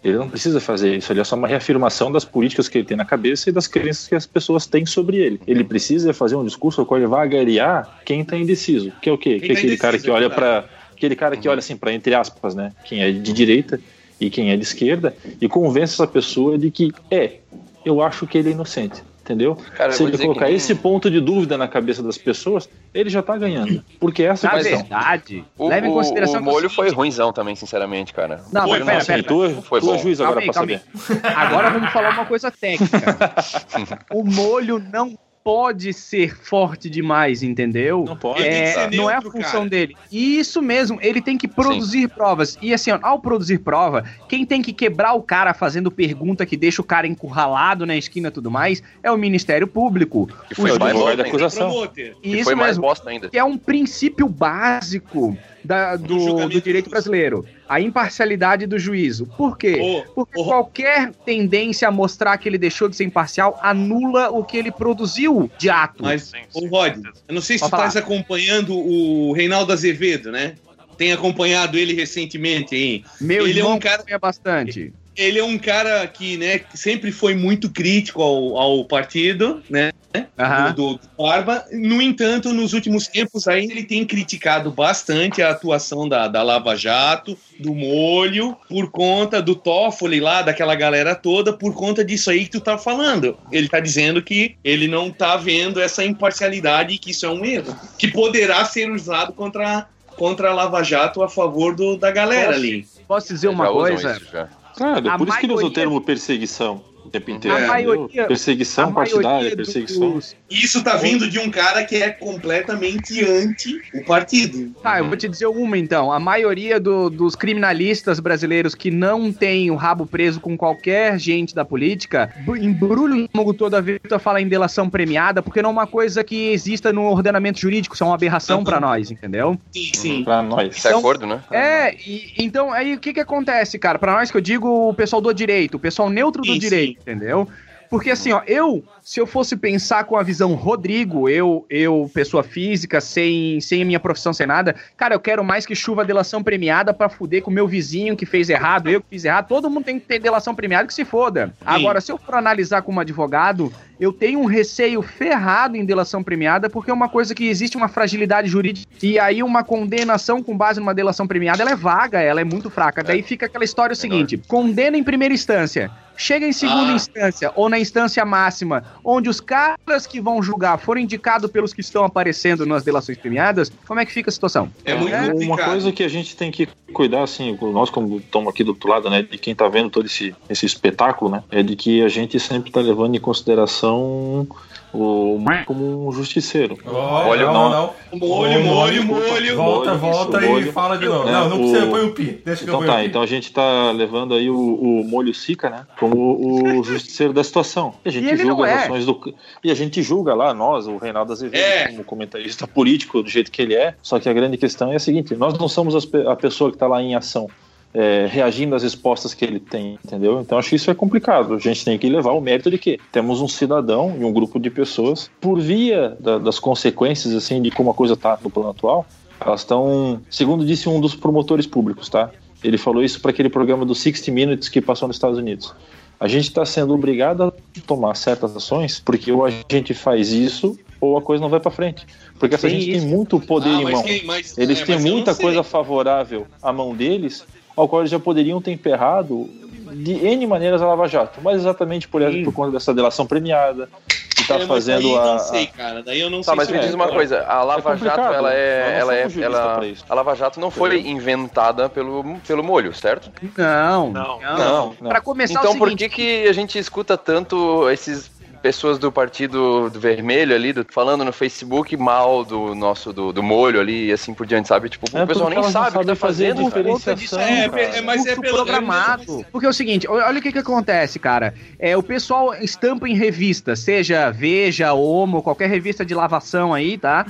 G: ele não precisa fazer isso. Ele é só uma reafirmação das políticas que ele tem na cabeça e das crenças que as pessoas têm sobre ele. Ele precisa fazer um discurso ao qual ele vai agariar quem tá indeciso. Que é o quê?
D: Quem
G: que é
D: tá
G: aquele cara que olha
D: é
G: para aquele cara que olha assim para entre aspas, né? Quem é de direita e quem é de esquerda e convence essa pessoa de que é, eu acho que ele é inocente. Entendeu?
E: Cara,
G: Se ele colocar
E: que
G: esse ponto de dúvida na cabeça das pessoas, ele já tá ganhando. Porque essa é
F: Na
G: a questão.
F: verdade,
E: o,
F: leve em consideração
E: o
F: que é o
E: molho foi ruimzão também, sinceramente, cara.
F: Não, mas pera, pera,
G: tu,
E: não foi
G: tu é
E: bom.
G: juiz
F: Calma
G: agora
F: aí,
G: pra
F: calma
G: saber.
F: aí. Agora vamos falar uma coisa técnica. o molho não pode ser forte demais, entendeu?
G: Não pode.
F: É,
D: ser
F: não é a
D: neutro,
F: função
D: cara.
F: dele. E isso mesmo, ele tem que produzir provas. E assim, ó, ao produzir prova, quem tem que quebrar o cara fazendo pergunta que deixa o cara encurralado na esquina e tudo mais é o Ministério Público.
E: Que foi mais bosta
G: da acusação.
D: Promoter.
F: E
E: Que
F: isso
E: foi mais
F: mesmo
E: bosta ainda.
F: que é um princípio básico da- do,
D: julgamento
F: do direito brasileiro. A imparcialidade do juízo. Por quê? Porque qualquer tendência a mostrar que ele deixou de ser imparcial anula o que ele produziu de ato.
D: Mas, ô Rod, eu não sei se
F: Pode
D: tu
F: falar.
D: estás acompanhando o Reinaldo Azevedo, né? Tem acompanhado ele recentemente aí.
F: Meu
D: ele
F: irmão
D: é um cara
F: bastante.
D: Ele é um cara que, né, sempre foi muito crítico ao, ao partido, né?
F: Aham.
D: Do, do Barba. No entanto, nos últimos tempos aí ele tem criticado bastante a atuação da, da Lava Jato, do Molho, por conta do Toffoli lá, daquela galera toda, por conta disso aí que tu tá falando. Ele tá dizendo que ele não tá vendo essa imparcialidade e que isso é um erro. Que poderá ser usado contra, contra a Lava Jato a favor do, da galera
F: Posso-
D: ali.
F: Posso dizer uma coisa?
E: isso, já.
G: Claro,
F: A
G: por isso que ele usa o termo perseguição o tempo inteiro.
F: A
G: entendeu?
F: maioria-
G: perseguição
F: a
G: partidária, perseguição.
F: dos-
D: Isso tá vindo de um cara que é completamente anti o partido.
F: Tá, eu vou te dizer uma então. A maioria do- dos criminalistas brasileiros que não tem o rabo preso com qualquer gente da política, bu- embrulha o estômago toda vez que tu fala em delação premiada, porque não é uma coisa que exista no ordenamento jurídico, isso é uma aberração pra nós, entendeu?
D: Sim, sim.
G: Pra nós.
E: Isso é
F: Então-
E: acordo, né?
F: É, e, então aí o que que acontece, cara? Pra nós que eu digo o pessoal do direito, o pessoal neutro do
D: Sim,
F: direito, entendeu? Porque assim, ó, eu, se eu fosse pensar com a visão Rodrigo, eu, eu pessoa física, sem, sem a minha profissão, sem nada, cara, eu quero mais que chuva delação premiada pra fuder com o meu vizinho que fez errado, eu que fiz errado, todo mundo tem que ter delação premiada que se foda. Agora, se eu for analisar como advogado, eu tenho um receio ferrado em delação premiada, porque é uma coisa que existe uma fragilidade jurídica, e aí uma condenação com base numa delação premiada, ela é vaga, ela é muito fraca. Daí fica aquela história o seguinte, condena em primeira instância, chega em segunda
D: Ah.
F: instância, ou na instância máxima, onde os caras que vão julgar forem indicados pelos que estão aparecendo nas delações premiadas, como é que fica a situação?
D: É muito
G: uma
D: complicado.
G: coisa que a gente tem que cuidar, assim, nós como estamos aqui do outro lado, né, de quem tá vendo todo esse, esse espetáculo, né, é de que a gente sempre tá levando em consideração o como um justiceiro.
B: Olha,
G: não,
B: não, não.
D: Molho, molho, molho.
B: Volta,
G: molho,
B: volta
G: isso,
B: e
G: molho.
B: fala de novo.
G: É,
B: não, não
G: o-
B: precisa pôr o pi. Deixa que eu
G: Então tá,
B: o pi.
G: então a gente tá levando aí o, o molho Sica, né? Como o justiceiro da situação. E a gente
F: E
G: julga
F: é.
G: as ações do. E a gente julga lá, nós, o Reinaldo Azevedo,
D: É.
G: como comentarista político, do jeito que ele é. Só que a grande questão é a seguinte: nós não somos a pessoa que tá lá em ação. é, reagindo às respostas que ele tem, entendeu? Então acho que isso é complicado. A gente tem que levar o mérito de que temos um cidadão e um grupo de pessoas, por via da- das consequências assim de como a coisa tá no plano atual, elas estão, segundo disse um dos promotores públicos, tá? Ele falou isso para aquele programa do 60 Minutes que passou nos Estados Unidos. A gente está sendo obrigado a tomar certas ações porque ou a gente faz isso ou a coisa não vai para frente. Porque essa
F: Tem
G: gente
F: isso.
G: tem muito poder
D: Ah,
G: em mão.
D: quem- mas-
G: Eles
D: é,
G: têm muita coisa favorável à mão deles, ao qual eles já poderiam ter emperrado de N maneiras a Lava Jato. Mas exatamente por, essa, por conta dessa delação premiada, que está
D: É,
G: fazendo
D: daí eu
G: a.
D: não sei, cara. Daí eu não
E: Tá,
D: sei
E: mas
D: se
E: me
D: eu
E: diz uma
D: concordo.
E: coisa, a Lava
G: complicado.
E: Jato, ela é,
G: não
E: ela é, ela, a Lava Jato não foi
G: Entendeu?
E: inventada pelo, pelo molho, certo?
F: Não,
C: Não.
G: Não, não.
F: Pra começar
E: Então
F: o
E: por
F: seguinte,
E: que que a gente escuta tanto esses pessoas do partido do vermelho ali, do- falando no Facebook mal do nosso, do, do molho ali e assim por diante, sabe? Tipo,
G: É
E: o pessoal nem sabe o que tá fazendo,
G: diferenciação.
D: É,
G: cara.
D: é, mas é pelo
F: programado. Porque é o seguinte, olha o que que acontece, cara. É, o pessoal estampa em revista, seja Veja, Homo, qualquer revista de lavação aí, tá?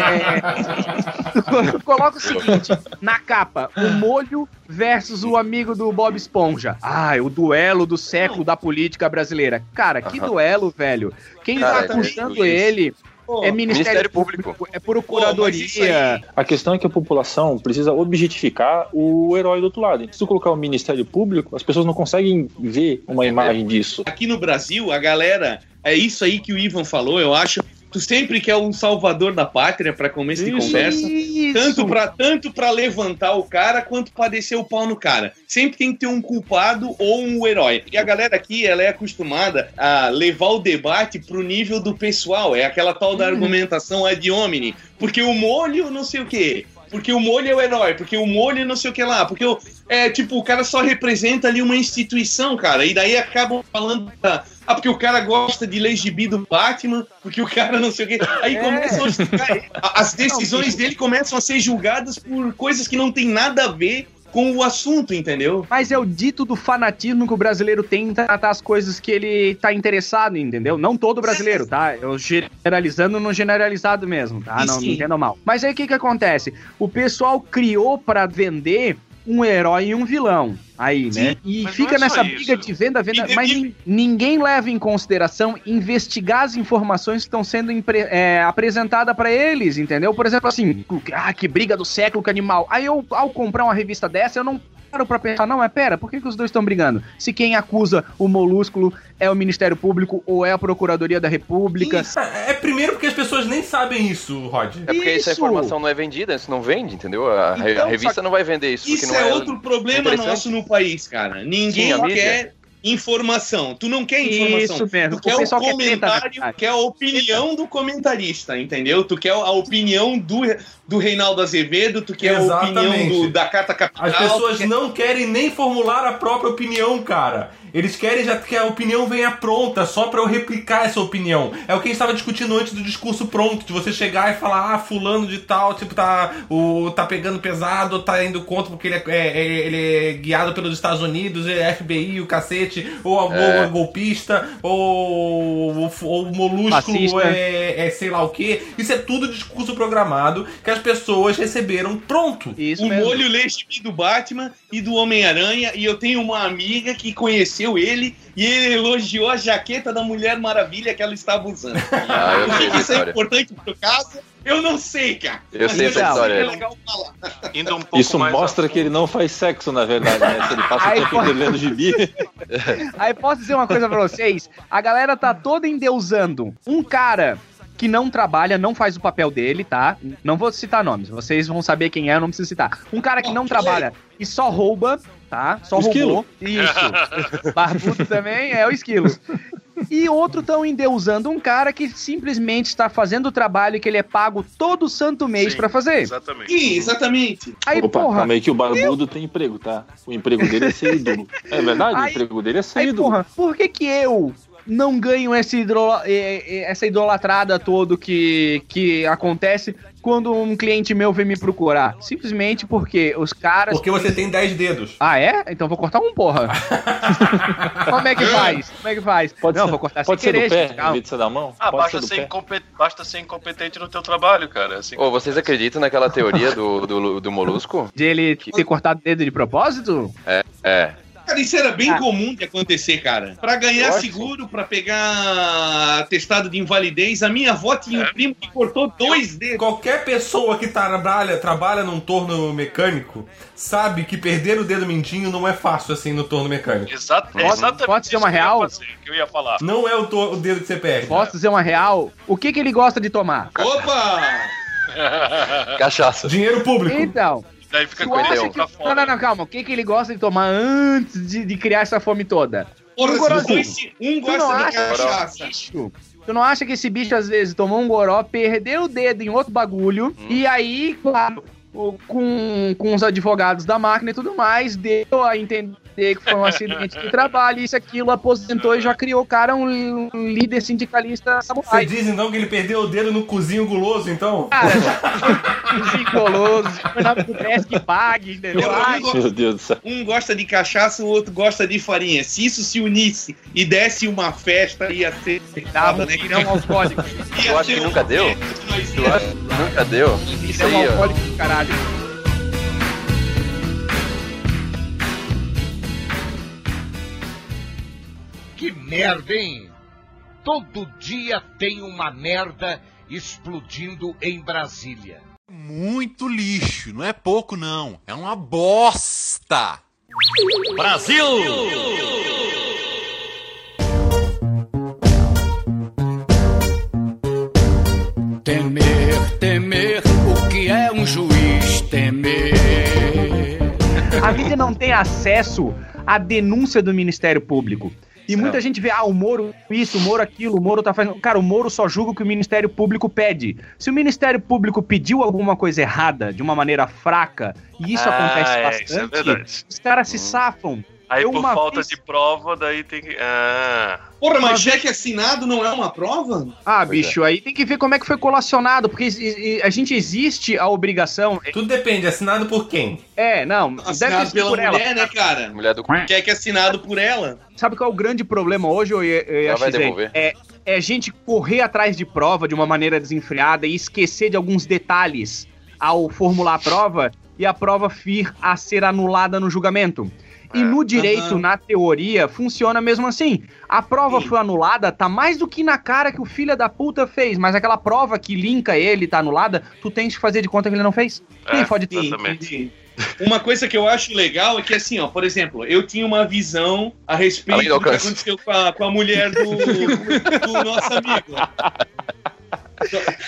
F: É... Coloca o seguinte, na capa, o molho versus o amigo do Bob Esponja. Ah, o duelo do século da política brasileira. Cara, que duelo, velho. Quem
E: Cara,
F: tá
E: é
F: acusando
E: isso.
F: ele
D: Pô,
F: é Ministério,
E: Ministério
F: Público,
E: Público.
F: é procuradoria.
G: A questão é que a população precisa objetificar o herói do outro lado. Se tu colocar o Ministério Público, as pessoas não conseguem ver uma imagem disso.
D: Aqui no Brasil, a galera, é isso aí que o Ivan falou, eu acho. Tu sempre quer um salvador da pátria pra começo de
G: Isso.
D: conversa.
F: Isso.
D: Tanto pra, tanto pra levantar o cara quanto pra descer o pau no cara. Sempre tem que ter um culpado ou um herói. E a galera aqui, ela é acostumada a levar o debate pro nível do pessoal. É aquela tal da argumentação ad hominem. Porque o molho não sei o quê. Porque o molho é o herói. Porque o molho não sei o que lá. Porque o, é tipo, o cara só representa ali uma instituição, cara. E daí acabam falando. Ah, porque o cara gosta de ler gibi do Batman, porque o cara não sei o quê. Aí
F: É.
D: começam a- As decisões dele começam a ser julgadas por coisas que não tem nada a ver com o assunto, entendeu?
F: Mas é o dito do fanatismo que o brasileiro tem em tratar as coisas que ele tá interessado entendeu? Não todo brasileiro, tá? Eu generalizando no generalizado mesmo, tá? Não, não
D: sim.
F: entenda mal. Mas aí o que que acontece? O pessoal criou pra vender um herói e um vilão. Aí, né? E
C: mas
F: fica
C: não é
F: nessa briga de venda, venda,
D: E-
F: mas
D: e-
F: nin- ninguém leva em consideração investigar as informações que estão sendo impre- é, apresentadas pra eles, entendeu? Por exemplo, assim, ah, que briga do século com animal. Aí eu, ao comprar uma revista dessa, eu não paro pra pensar, não, mas pera, por que, que os dois estão brigando? Se quem acusa o molúsculo é o Ministério Público ou é a Procuradoria da República.
B: É primeiro porque as pessoas nem sabem isso, Rod.
E: É porque essa
F: Isso.
E: informação não é vendida, isso não vende, entendeu? A,
D: Então,
E: a revista
D: só-
E: não vai vender isso.
D: Isso
E: porque não
D: é outro problema nosso no país, cara. Ninguém
E: Sim,
D: quer informação. Tu não quer informação.
F: Isso mesmo.
D: Tu quer o
F: quer
D: comentário,
F: verdade.
D: quer a opinião do comentarista, entendeu? Tu quer a opinião do, do Reinaldo Azevedo, tu quer a opinião
B: Exatamente.
D: do, da Carta Capital.
B: As pessoas
D: quer-
B: não querem nem formular a própria opinião, cara. Eles querem já que a opinião venha pronta, só pra eu replicar essa opinião. É o que a gente estava discutindo antes do discurso pronto, de você chegar e falar, ah, fulano de tal, tipo, tá, o, tá pegando pesado, tá indo contra porque ele é, é- é- ele é guiado pelos Estados Unidos, é FBI, o cacete, ou, a-
E: É.
B: golpista, ou, ou, ou o molúsculo
F: Fascista.
B: é, é sei lá o que. Isso é tudo discurso programado que as pessoas receberam pronto.
F: Isso
D: o
F: mesmo.
D: molho leite do Batman e do Homem-Aranha. E eu tenho uma amiga que conheceu ele e ele elogiou a jaqueta da Mulher Maravilha que ela estava usando.
E: Ah, eu
D: Por
E: sei
D: isso é importante pro caso? Eu não sei, cara.
E: Eu sei essa
D: eu
E: história.
D: é legal falar.
C: Indo um pouco
G: Isso
C: mais
G: mostra que ele não faz sexo, na verdade, né? Se ele passa o
F: Aí,
G: tempo inteiro lendo gibi.
F: Aí posso dizer uma coisa pra vocês? A galera tá toda endeusando um cara que não trabalha, não faz o papel dele, tá? Não vou citar nomes, vocês vão saber quem é, eu não preciso citar. Um cara que não trabalha e só rouba, tá? Só
G: O esquilo.
F: roubou. Isso. Barbudo também é o esquilo. E outro tão endeusando um cara que simplesmente está fazendo o trabalho que ele é pago todo santo mês pra fazer.
C: Exatamente.
D: Sim, exatamente.
F: Aí,
G: Opa,
F: porra,
G: calma aí que o barbudo tem emprego, tá? O emprego dele é ser ídolo. É verdade?
F: Aí-
G: o emprego dele é ser
F: Aí,
G: ídolo.
F: porra, por que que eu não ganho esse essa idolatrada todo que, que acontece quando um cliente meu vem me procurar? Simplesmente porque os caras...
B: Porque você tem 10 dedos.
F: Ah, é? Então vou cortar um, porra. Como é que faz? Como é que faz?
G: Pode
F: não,
G: ser,
F: vou cortar
G: pode
F: sem
G: ser
F: querer,
G: do pé,
F: gente,
G: em vez de ser da mão?
C: Ah, basta
G: ser
C: ser, incompet... basta ser incompetente no teu trabalho, cara. Assim,
E: Ô, vocês acreditam naquela teoria do, do, do molusco?
F: De ele ter cortado o dedo de propósito?
E: É.
D: Cara, isso era bem
F: Ah.
D: comum de acontecer, cara. Pra
E: Eu
D: ganhar seguro, pra pegar atestado de invalidez, a minha avó tinha um primo que cortou dois dedos.
B: Qualquer pessoa que trabalha, trabalha num torno mecânico sabe que perder o dedo mindinho não é fácil assim no torno mecânico.
C: Exato, é exatamente
F: pode ser
C: isso
F: uma real?
C: que eu ia falar.
B: Não é o, to- o dedo que você perde.
F: Posso dizer uma real? O que que ele gosta de tomar?
D: Opa!
E: Cachaça.
B: Dinheiro público.
F: Então,
C: Daí fica
F: tu
C: com
F: acha
C: ele
F: que...
C: pra
F: Não,
C: fora.
F: não, não, calma. O que que ele gosta de tomar antes de, de criar essa fome toda?
D: Porra,
F: Um gorozinho.
D: um gosta de
F: acha
D: cachaça.
F: Tu não acha que esse bicho às vezes tomou um goró, perdeu o dedo em outro bagulho, e aí, claro, com, com os advogados da máquina e tudo mais, deu a entender que foi um acidente de trabalho, isso, aquilo, aposentou e já criou o cara um, um líder sindicalista
B: Você
F: samurai.
B: diz então que ele perdeu o dedo no cozinho guloso, então?
F: Cara, goloso, foi na que pague, entendeu?
D: Eu-
F: Ai,
G: Meu Deus do céu.
D: Um gosta de cachaça, o outro gosta de farinha. Se isso se unisse e desse uma festa, ia ser.
F: dava um
D: né?
F: milhão alcoólico.
D: Ia
E: Eu acho que
D: um
E: nunca deu.
D: que nós
E: Tu acha? Nunca deu. Isso
F: Milhão
E: aí, ó.
F: alcoólico caralho.
M: Que merda, hein? Todo dia tem uma merda explodindo em Brasília.
N: Muito lixo, não é pouco não, é uma bosta.
M: Brasil!
J: Temer,
F: A mídia não tem acesso à denúncia do Ministério Público. E muita gente vê, ah, o Moro isso, o Moro aquilo, o Moro tá fazendo. Cara, o Moro só julga o que o Ministério Público pede. Se o Ministério Público pediu alguma coisa errada, de uma maneira fraca, e isso
C: Ah,
F: acontece
C: é,
F: bastante,
C: isso é
F: os caras se safam.
C: Aí
F: Eu
C: por
F: uma
C: falta
F: vez-
C: de prova, daí tem que. Ah.
D: Porra, mas cheque assinado não é uma prova?
F: Ah, bicho, aí tem que ver como é que foi colacionado, porque a gente existe a obrigação.
B: Tudo depende, assinado por quem?
F: É, não, deve
D: Assinado
F: ser
D: pela
F: por ela.
D: mulher, né, cara?
E: Mulher do.
D: Cheque assinado por ela.
F: Sabe qual é o grande problema hoje, eu, eu,
E: vai devolver.
F: É, é a gente correr atrás de prova de uma maneira desenfreada e esquecer de alguns detalhes ao formular a prova. e a prova vir a ser anulada no julgamento. E no direito,
D: aham.
F: na teoria, funciona mesmo assim. A prova foi anulada, tá mais do que na cara que o filho da puta fez, mas aquela prova que linka ele tá anulada, tu tens que fazer de conta que ele não fez. Nem pode ter.
D: Uma coisa que eu acho legal é que, assim, ó, por exemplo, eu tinha uma visão a respeito
E: do
D: que aconteceu com a, com a mulher do, do nosso amigo.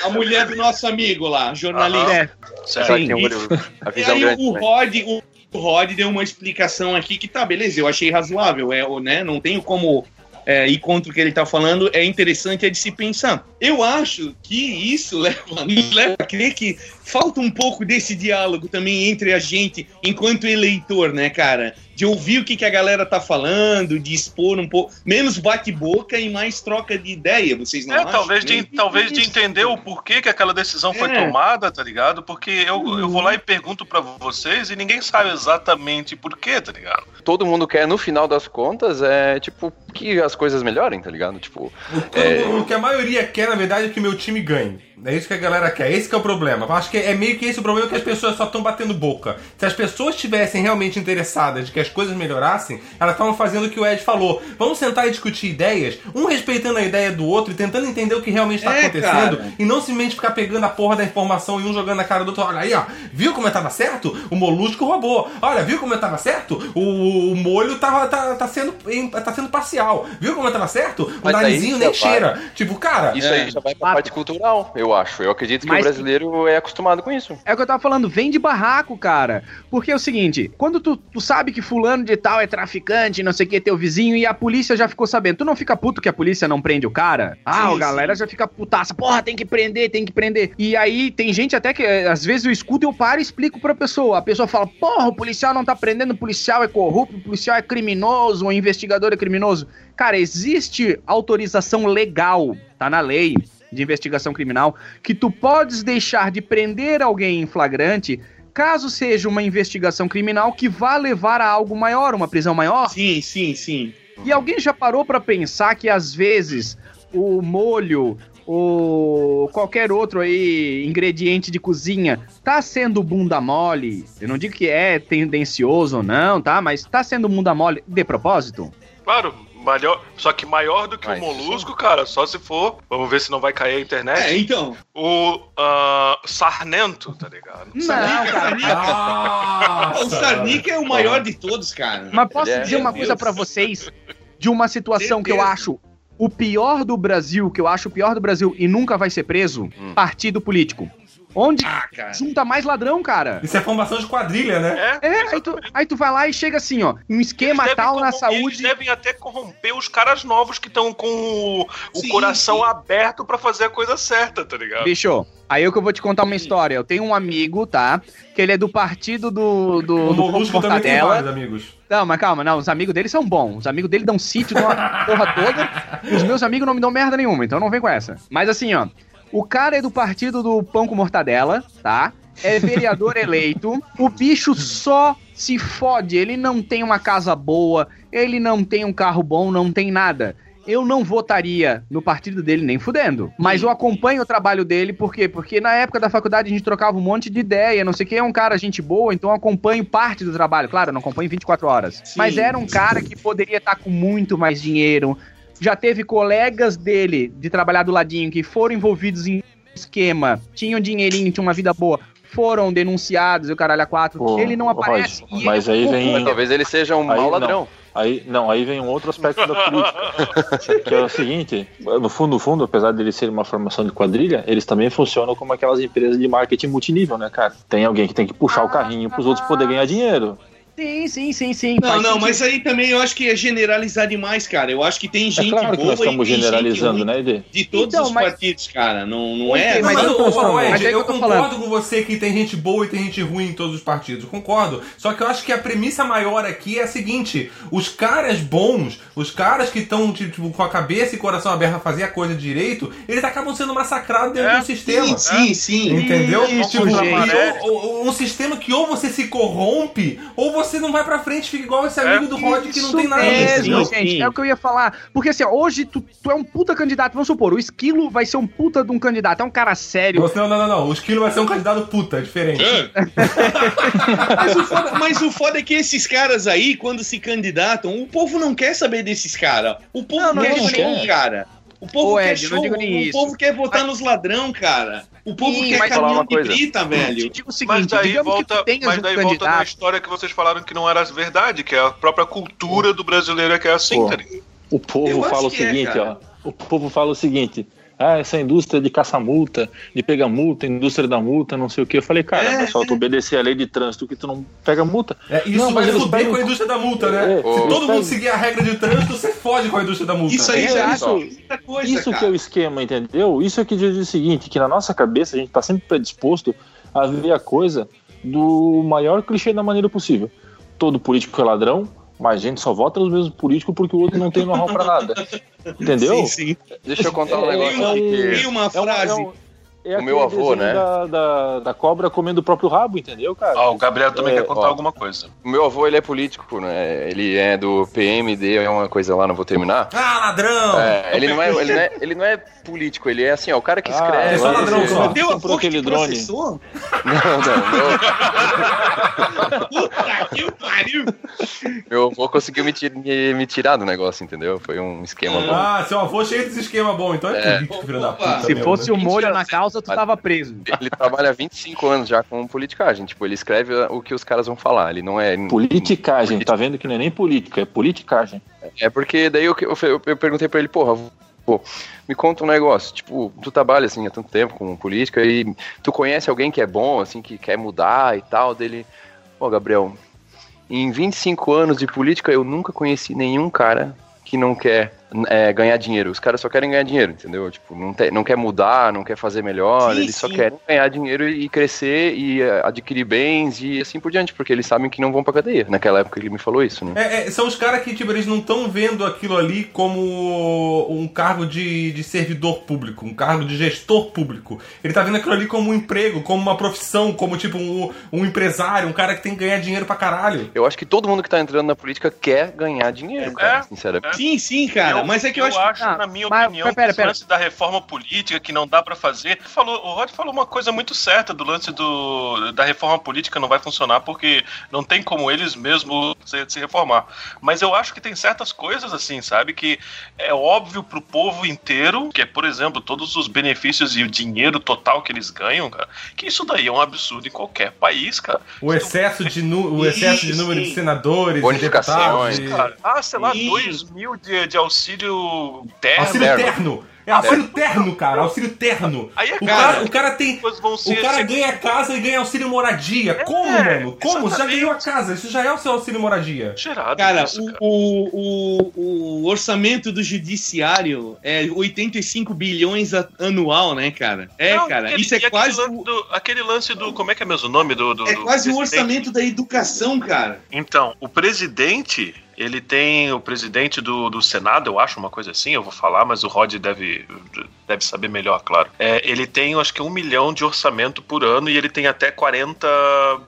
D: A mulher do nosso amigo lá, jornalista.
F: É,
E: Só que tem um olho- a
D: E
E: visão
D: aí o? Rod, o o Rod deu uma explicação aqui que tá, beleza, eu achei razoável, é, né? Não tenho como é, ir contra o que ele tá falando, é interessante é de se pensar. Eu acho que isso leva, leva a crer que falta um pouco desse diálogo também entre a gente, enquanto eleitor, né, cara? De ouvir o que, que a galera tá falando, de expor um pouco, menos bate-boca e mais troca de ideia, vocês não
C: É,
D: acham?
C: talvez de,
D: Né?
C: talvez de entender o porquê que aquela decisão foi
D: É.
C: tomada, tá ligado? Porque eu, eu vou lá e pergunto pra vocês e ninguém sabe exatamente por quê, tá ligado?
E: Todo mundo quer, no final das contas, é tipo que as coisas melhorem, tá ligado? Tipo, é,
B: O que a maioria quer, na verdade, é que meu time ganhe. É isso que a galera quer. Esse que é o problema. Eu acho que é meio que esse o problema que as pessoas só estão batendo boca. Se as pessoas estivessem realmente interessadas de que as coisas melhorassem, elas estavam fazendo o que o Ed falou. Vamos sentar e discutir ideias, um respeitando a ideia do outro e tentando entender o que realmente está
D: É,
B: acontecendo.
D: cara.
B: E não simplesmente ficar pegando a porra da informação e um jogando na cara do outro. Olha aí, ó. Viu como eu tava certo? O molusco roubou. Olha, viu como eu tava certo? O, o molho tava, tá, tá, sendo, tá sendo parcial. Viu como eu tava certo? O
E: Mas
B: narizinho nem
E: vai.
B: cheira. Tipo, cara.
E: isso aí já vai pra parte cultural, eu acho. Eu acredito que
F: Mas-
E: o brasileiro é acostumado com isso.
F: É o que eu tava falando, vem de barraco, cara. Porque é o seguinte, quando tu, tu sabe que fulano de tal é traficante, não sei o que, teu vizinho, e a polícia já ficou sabendo, tu não fica puto que a polícia não prende o cara? Ah,
D: Sim,
F: a galera
D: sim.
F: já fica putaça, porra, tem que prender, tem que prender. E aí tem gente até que, eh, às vezes eu escuto e eu paro e explico pra pessoa. A pessoa fala, porra, o policial não tá prendendo, o policial é corrupto, o policial é criminoso, o investigador é criminoso. Cara, existe autorização legal, tá na lei de investigação criminal, que tu podes deixar de prender alguém em flagrante caso seja uma investigação criminal que vá levar a algo maior, uma prisão maior.
D: Sim, sim, sim.
F: E alguém já parou pra pensar que às vezes o molho ou qualquer outro aí ingrediente de cozinha tá sendo bunda mole? Eu não digo que é tendencioso ou não, tá? Mas tá sendo bunda mole de propósito?
C: Claro, maior, só que maior do que
E: Mas
C: o molusco, cara, só se for. Vamos ver se não vai cair a internet.
D: É, então.
C: O ah, sarnento, tá ligado?
F: Não, cara.
B: Nossa!
D: O Sarnik é o maior de todos, cara.
F: Mas posso
E: é-
F: dizer uma
D: Meu
F: coisa
D: Deus.
F: pra vocês de uma situação que eu acho o pior do Brasil, que eu acho o pior do Brasil e nunca vai ser preso?
E: Hum.
F: Partido político. Onde
D: Ah,
F: junta mais ladrão, cara.
B: Isso é formação de quadrilha, né?
C: É,
F: É, aí tu, aí tu vai lá e chega assim, ó, um esquema tal na saúde.
C: Eles devem até corromper os caras novos que estão com o, o
D: Sim,
C: coração
D: sim.
C: aberto pra fazer a coisa certa, tá ligado?
F: Bicho, aí eu que eu vou te contar uma história. Eu tenho um amigo, tá? Que ele é do partido do. do,
B: O
F: do
B: Molusco também tem vários amigos.
F: Não, mas calma, não, os amigos dele são bons. Os amigos dele dão sítio, dão a porra toda. Os meus amigos não me dão merda nenhuma, então não vem com essa. Mas assim, ó, o cara é do partido do Pão com Mortadela, tá? É vereador eleito. O bicho só se fode. Ele não tem uma casa boa, ele não tem um carro bom, não tem nada. Eu não votaria no partido dele nem fudendo. Mas eu acompanho o trabalho dele, por quê? Porque na época da faculdade a gente trocava um monte de ideia, não sei o que, é um cara gente boa, então eu acompanho parte do trabalho. Claro, eu não acompanho 24 horas.
D: Sim.
F: Mas era um cara que poderia estar com muito mais dinheiro. Já teve colegas dele de trabalhar do ladinho que foram envolvidos em esquema, tinham dinheirinho, tinham uma vida boa, foram denunciados e o caralho a quatro.
G: Ô,
F: ele não aparece. E
G: mas
F: ele-
G: aí vem-
E: Mas talvez ele seja um
G: Aí
E: mau
G: não.
E: ladrão.
G: Aí, não, aí vem um outro aspecto da política. que é o seguinte, no fundo, no fundo, apesar deles serem uma formação de quadrilha, eles também funcionam como aquelas empresas de marketing multinível, né, cara? Tem alguém que tem que puxar o carrinho pros outros poderem ganhar dinheiro.
F: Sim, sim, sim, sim.
D: Não, não,
F: sentido.
D: mas aí também eu acho que é generalizar demais, cara. Eu acho que tem
G: É
D: gente
G: claro que
D: boa
G: nós estamos
D: e tem
G: generalizando,
D: gente
G: né, Ed?
D: de todos
F: Então,
D: os
F: mas-
D: partidos, cara. Não, não é.
B: Mas,
F: mas eu
B: Ed,
F: é
B: eu, concordo
F: falando.
B: com você que tem gente boa e tem gente ruim em todos os partidos. Concordo. Só que eu acho que a premissa maior aqui é a seguinte: os caras bons, os caras que estão tipo, com a cabeça e coração aberto a fazer a coisa direito, eles acabam sendo massacrados dentro
C: É,
B: do sistema.
D: Sim, sim, sim.
B: Entendeu?
F: Isso,
B: Tipo,
F: gente.
B: ou- ou- um sistema que ou você se corrompe ou você não vai pra frente, fica igual esse amigo do Rod que não tem nada.
F: mesmo,
B: entendeu?
F: gente. É o que eu ia falar. Porque assim, ó, hoje tu, tu é um puta candidato. Vamos supor, o Esquilo vai ser um puta de um candidato. É um cara sério.
B: Você- Não, não, não, não. O Esquilo vai ser um candidato puta, é diferente.
D: Mas o, foda, mas o foda é que esses caras aí, quando se candidatam, o povo não quer saber desses caras. O povo
F: Não, não
D: quer
F: digo
D: show,
F: nem-
D: cara. O povo
F: Ô,
D: quer
F: Ed, não
D: show,
F: digo nem
D: o
F: isso.
D: povo quer votar nos ladrão, cara. O povo
F: Sim,
D: quer
F: mas-
D: caminhão
E: coisa.
D: brita, velho.
F: Te digo o
C: Mas
F: seguinte,
C: daí
F: digamos
C: volta,
F: que
C: mas
F: um
C: daí volta na história que vocês falaram que não era verdade, que é a própria cultura do brasileiro é que é assim,
G: Pô.
C: tá ligado?
G: O povo
D: Eu
G: fala o
D: que é,
G: seguinte,
D: cara.
G: ó. O povo fala o seguinte. Ah, essa indústria de caça-multa, de pegar multa, indústria da multa, não sei o que. Eu falei, cara,
D: É,
G: é só tu obedecer a lei de trânsito que tu não pega multa.
B: É, isso
G: Não, mas
B: vai foder
G: pegam-
B: com a indústria da multa, né?
G: É,
B: Se todo mundo
G: pegam-
B: seguir a regra de trânsito, você fode com a indústria da multa.
D: Isso aí
G: É,
D: já é
G: isso-
D: muita coisa,
G: Isso
D: cara.
G: que é o esquema, entendeu? Isso é que diz o seguinte, que na nossa cabeça a gente tá sempre predisposto a ver a coisa do maior clichê da maneira possível. Todo político é ladrão, mas a gente só vota nos mesmos políticos porque o outro não tem know-how pra nada. Entendeu?
D: Sim, sim.
E: Deixa eu contar um
G: É,
E: negócio aqui
D: um-
E: que.
D: tem uma
G: É um-
D: frase.
G: é um- é
E: O meu avô, né?
G: Da, da, da cobra comendo o próprio rabo, entendeu, cara?
C: Ó, o Gabriel também
G: É,
C: quer contar
G: ó.
C: alguma coisa.
E: O meu avô, ele é político, né? Ele é do PMD, é uma coisa lá, não vou terminar.
B: Ah, ladrão!
E: É, ele, não é, ele, não é, ele não é político, ele é assim, ó, o cara que
G: Ah,
E: escreve.
B: é só ladrão só.
D: Deu a que
G: aquele drone.
D: processou?
E: Não, não, meu,
D: Puta que pariu.
E: meu avô conseguiu me, me- me tirar do negócio, entendeu? Foi um esquema bom.
B: Ah, seu avô cheio desse esquema bom, então é,
E: É.
B: político, filho da puta.
F: Se
B: mesmo,
F: fosse
B: né?
F: o molho na calça, tu tava preso.
E: Ele trabalha há 25 anos já com politicagem, tipo, ele escreve o que os caras vão falar, ele não é...
G: Politicagem, tá vendo que não é nem política, é politicagem.
E: É porque daí eu, eu, eu- eu perguntei pra ele, porra, pô, me conta um negócio, tipo, tu trabalha assim há tanto tempo com política e tu conhece alguém que é bom, assim, que quer mudar e tal, dele, pô, Gabriel, em 25 anos de política eu nunca conheci nenhum cara que não quer é, ganhar dinheiro. Os caras só querem ganhar dinheiro, entendeu? Tipo, não, te- não quer mudar, não quer fazer melhor,
D: Sim,
E: eles só
D: sim.
E: querem ganhar dinheiro e crescer e é, adquirir bens e assim por diante, porque eles sabem que não vão pra cadeia. Naquela época ele me falou isso, né?
B: É, é, são os caras que, tipo, eles não estão vendo aquilo ali como um cargo de, de servidor público, um cargo de gestor público. Ele tá vendo aquilo ali como um emprego, como uma profissão, como, tipo, um, um empresário, um cara que tem que ganhar dinheiro pra caralho.
E: Eu acho que todo mundo que tá entrando na política quer ganhar dinheiro, cara,
C: É,
E: sinceramente.
D: Sim, sim, cara. Mas é que eu, acho.
F: Ah,
C: na minha
F: mas-
C: opinião,
F: pera, pera.
C: lance da reforma política que não dá pra fazer. Falou, o Rod falou uma coisa muito certa do lance do, da reforma política não vai funcionar porque não tem como eles mesmos se, se reformar. Mas eu acho que tem certas coisas assim, sabe? Que é óbvio pro povo inteiro, que é, por exemplo, todos os benefícios e o dinheiro total que eles ganham, cara, que isso daí é um absurdo em qualquer país, cara.
B: O excesso de, nu- o excesso de número de senadores, de
E: Bonificações,
B: deputados.
C: Cara, ah, sei lá,
D: Sim.
C: 2 mil de, de auxílio terno.
B: Auxílio
E: Terno.
B: É auxílio terno, cara. Auxílio terno.
C: Aí é
B: O
C: cara,
B: cara, o cara tem. O cara
C: ser-
B: ganha casa e ganha auxílio moradia. Como, mano? Como? Você já
C: exatamente.
B: ganhou a casa. Isso já é o seu auxílio moradia.
C: gerado
D: Cara,
C: isso, cara.
D: o, o, o, o orçamento do judiciário é 85 bilhões anual, né, cara? É,
C: Não,
D: cara.
C: aquele-
D: isso é
C: aquele
D: quase.
C: lance
D: o-
C: do- aquele lance do. Como é que é mesmo o nome do. do
D: É
C: do
D: quase o
C: presidente?
D: orçamento da educação, cara.
C: Então, o presidente. Ele tem o presidente do, do Senado, eu acho, uma coisa assim, eu vou falar, mas o Rod deve, deve saber melhor, claro. É, ele tem, eu acho que um milhão de orçamento por ano e ele tem até 40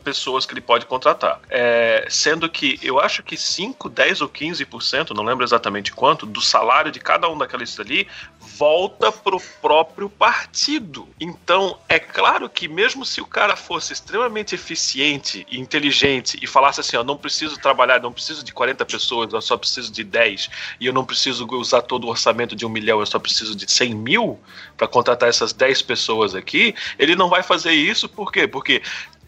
C: pessoas que ele pode contratar. É, sendo que eu acho que 5, 10 ou 15%, não lembro exatamente quanto, do salário de cada um daqueles ali volta pro próprio partido. Então, é claro que mesmo se o cara fosse extremamente eficiente e inteligente e falasse assim, ó, não preciso trabalhar, não preciso de 40 pessoas, eu só preciso de 10, e eu não preciso usar todo o orçamento de um milhão, eu só preciso de 100 mil para contratar essas 10 pessoas aqui, ele não vai fazer isso, por quê? Porque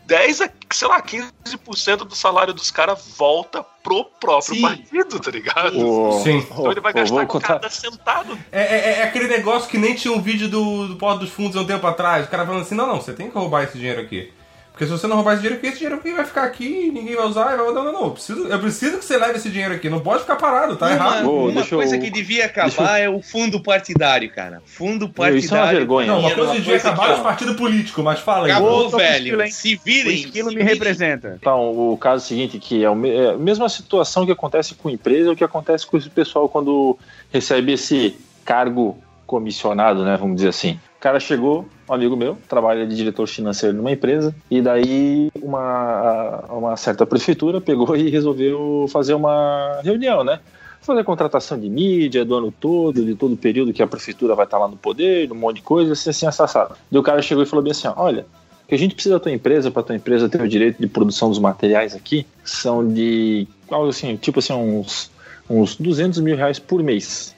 C: 10 a, sei lá, 15% do salário dos caras volta pro próprio
D: Sim.
C: partido, tá ligado?
G: O-
B: Sim.
C: Então ele vai
G: o-
C: gastar cada centavo.
B: É, é- é aquele negócio que nem tinha um vídeo do, do Porto dos Fundos há um tempo atrás. O cara falando assim: não, não, você tem que roubar esse dinheiro aqui. Porque se você não roubar esse dinheiro aqui, esse dinheiro aqui vai ficar aqui, ninguém vai usar. E vai... Não, não, não. Eu preciso, eu preciso que você leve esse dinheiro aqui. Não pode ficar parado, tá
D: uma
B: errado.
G: Ô,
D: uma
G: deixa eu-
D: coisa que devia acabar
G: deixa
D: é o fundo partidário, cara. Fundo partidário.
G: Isso é uma vergonha.
B: Não, uma coisa
D: uma
B: devia
D: coisa
B: acabar
D: que,
B: os
D: ó,
B: partidos políticos, mas fala aí.
D: Acabou,
F: Ô,
D: velho.
F: esquilo?
D: Se
F: O
D: virem.
F: esquilo
D: se
F: me
D: virem.
F: representa.
G: Então, o caso é o seguinte, que é o é a mesma situação que acontece com empresa, é o que acontece com esse pessoal quando recebe esse cargo comissionado, né, vamos dizer assim. O cara chegou, um amigo meu, trabalha de diretor financeiro numa empresa, e daí uma, uma certa prefeitura pegou e resolveu fazer uma reunião, né? Fazer contratação de mídia do ano todo, de todo o período que a prefeitura vai estar lá no poder, um monte de coisa, assim, assim, assassado. E o cara chegou e falou bem assim: olha, o que a gente precisa da tua empresa, para tua empresa ter o direito de produção dos materiais aqui, são de algo assim, tipo assim, uns, uns 200 mil reais por mês.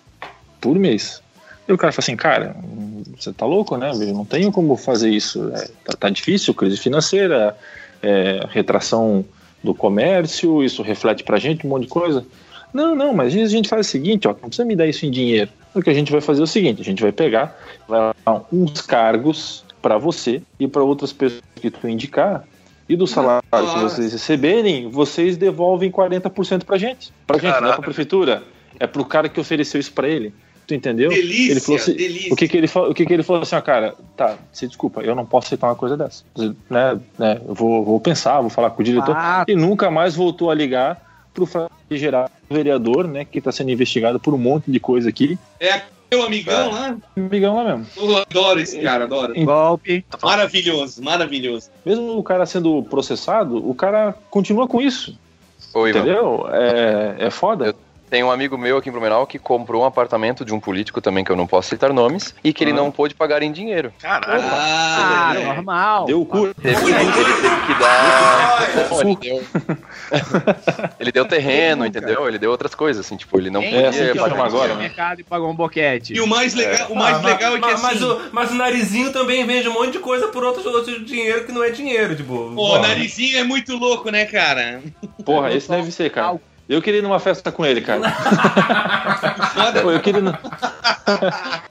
G: Por mês. E o cara fala assim, cara, você tá louco, né? Eu não tenho como fazer isso. É, tá, tá difícil, crise financeira, é, retração do comércio, isso reflete pra gente um monte de coisa. Não, não, mas a gente faz o seguinte, ó, não precisa me dar isso em dinheiro. O que a gente vai fazer é o seguinte, a gente vai pegar, vai dar uns cargos para você e para outras pessoas que tu indicar, e do salário que vocês receberem, vocês devolvem 40% pra gente. Pra gente, não é pra prefeitura. É pro cara que ofereceu isso pra ele. Tu entendeu?
D: Delícia,
G: ele falou assim,
D: delícia.
G: O que que ele falou? O que que ele falou assim, ó, cara, tá, se desculpa, eu não posso aceitar uma coisa dessa. Né, né, eu vou, vou pensar, vou falar com o diretor.
F: Ah.
G: E nunca mais voltou a ligar pro gerar vereador, né, que tá sendo investigado por um monte de coisa aqui.
D: É meu amigão lá?
G: Amigão lá mesmo.
D: Eu adoro esse cara, adoro.
F: Golpe.
D: Maravilhoso, maravilhoso.
G: Mesmo o cara sendo processado, o cara continua com isso.
E: Oi.
G: Entendeu? É, é foda.
E: Tem um amigo meu aqui em Blumenau que comprou um apartamento de um político também, que eu não posso citar nomes, e que ele não pôde pagar em dinheiro.
C: Caralho.
F: Ah, normal.
G: Deu o cu.
E: Teve, ele teve que dar. Ele deu, ele deu terreno, entendeu? Ele deu outras coisas, assim, tipo, ele não
F: Quem
E: podia
G: assim que
E: pagar
G: agora,
F: no mercado e pagou um boquete.
D: E o mais legal, o mais
B: Ah,
D: legal é que
B: mas,
D: assim,
B: mas, o, mas o narizinho também vende um monte de coisa por outros, outros dinheiro que não é dinheiro, tipo.
D: Pô, o narizinho é muito louco, né, cara?
G: Porra, esse deve ser, cara. Eu queria ir numa festa com ele, cara. Pô, eu queria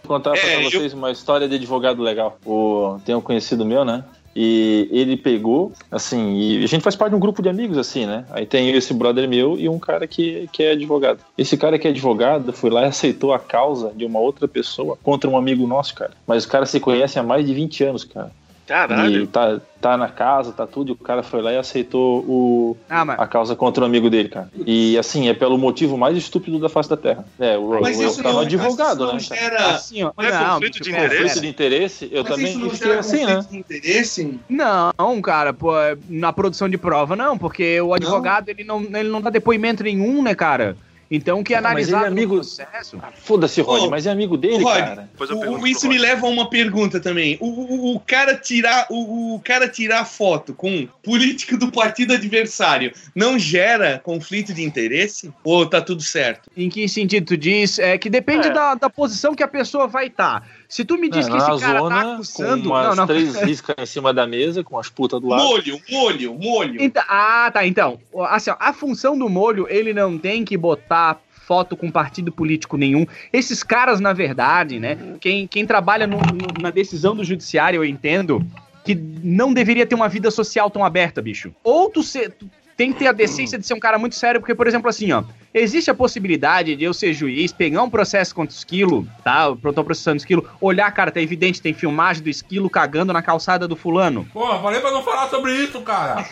G: contar pra
D: É, eu-
G: vocês uma história de advogado legal. O... Tem um conhecido meu, né? E ele pegou, assim, e a gente faz parte de um grupo de amigos, assim, né? Aí tem esse brother meu e um cara que, que é advogado. Esse cara que é advogado foi lá e aceitou a causa de uma outra pessoa contra um amigo nosso, cara. Mas os caras se conhecem há mais de 20 anos, cara.
C: Caralho.
G: E tá, tá na casa, tá tudo, e o cara foi lá e aceitou o,
F: Ah, mas
G: a causa contra o amigo dele, cara. E assim, é pelo motivo mais estúpido da face da Terra. É, o,
D: Mas
G: o,
D: isso
G: tá no
D: não,
G: advogado,
D: isso
G: né?
D: não gera...
F: assim, ó.
C: Não é
F: não,
C: conflito de
F: pera,
C: interesse?
G: Conflito de interesse, eu
D: Mas
G: também
D: isso não
G: fiquei
D: gera
G: assim, né?
D: conflito de interesse?
F: Não, cara, pô, na produção de prova não, porque o advogado ele não, ele não dá depoimento nenhum, né, cara? Então o que é
G: Ah, mas
F: analisado
G: ele é amigo-
F: processo.
G: Foda-se, Rod, mas é amigo dele,
D: Rod,
G: cara.
D: O- isso me leva a uma pergunta também. O, o- o cara tirar o, o cara tirar foto com um político do partido adversário não gera conflito de interesse? Ou tá tudo certo?
F: Em que sentido tu diz? É que depende
C: É.
F: Da, da posição que a pessoa vai estar. Se tu me diz
G: É,
F: que esse cara
G: zona,
F: tá acusando.
G: com umas
F: Não, não.
G: três riscas em cima da mesa, com as putas do lado.
D: Molho, molho, molho.
F: Então- ah, tá. Então, assim, ó, a função do molho, ele não tem que botar foto com partido político nenhum. Esses caras, na verdade, né? Quem, quem trabalha no- no- na decisão do judiciário, eu entendo que não deveria ter uma vida social tão aberta, bicho. Ou tu, ser, tu tem que ter a decência de ser um cara muito sério, porque, por exemplo, assim, ó, existe a possibilidade de eu ser juiz, pegar um processo contra o esquilo, tá? Eu tô processando o esquilo, olhar, cara, tá evidente, tem filmagem do esquilo cagando na calçada do fulano.
B: Porra, falei pra não falar sobre isso, cara.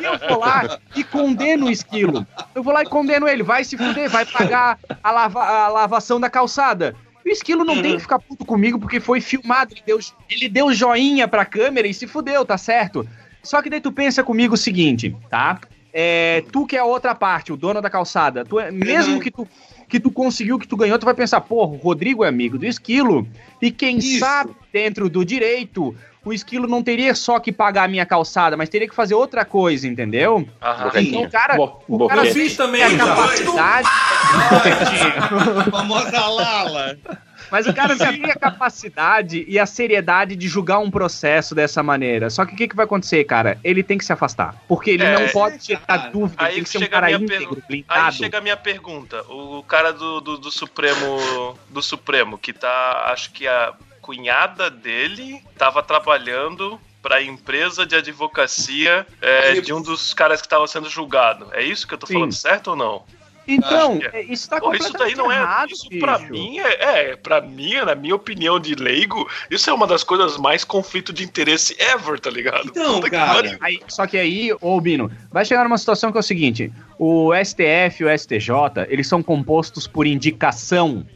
F: Eu vou lá e condeno o esquilo. Eu vou lá e condeno ele. Vai se fuder, vai pagar a, lava- a lavação da calçada. E o esquilo não tem que ficar puto comigo porque foi filmado. Ele deu, ele deu joinha pra câmera e se fudeu, tá certo? Só que daí tu pensa comigo o seguinte, tá? É, tu que é a outra parte, o dono da calçada, tu é- mesmo que tu que tu conseguiu, que tu ganhou, tu vai pensar, porra, o Rodrigo é amigo do Esquilo, e quem
D: Isso.
F: sabe, dentro do direito, o Esquilo não teria só que pagar a minha calçada, mas teria que fazer outra coisa, entendeu?
C: Aham.
F: Então o cara,
G: Bo-
F: o cara tem
B: Fiz também,
F: a capacidade...
D: A famosa Lala.
F: Mas o cara já tem a capacidade e a seriedade de julgar um processo dessa maneira. Só que o que, que vai acontecer, cara? Ele tem que se afastar. Porque ele
C: É,
F: não pode tirar
D: cara.
F: dúvida,
C: Aí
F: tem que ser um
C: a
F: cara íntegro,
C: pergunta. Aí
F: blindado.
C: chega a minha pergunta. O cara do, do, do Supremo. Do Supremo, que tá. Acho que a cunhada dele tava trabalhando pra empresa de advocacia é, de um dos caras que estava sendo julgado. É isso que eu tô
F: Sim.
C: falando certo ou não?
F: Então,
C: que
F: é, isso tá
C: Pô, isso daí não é.
F: errado,
C: isso
F: bicho.
C: pra mim é, é. Pra mim, na minha opinião de leigo, isso é uma das coisas mais conflito de interesse ever, tá ligado?
D: Então,
C: Puta que
D: cara.
C: pariu.
F: Aí, só que aí, ô Bino, vai chegar numa situação que é o seguinte: o STF e o STJ, eles são compostos por indicação.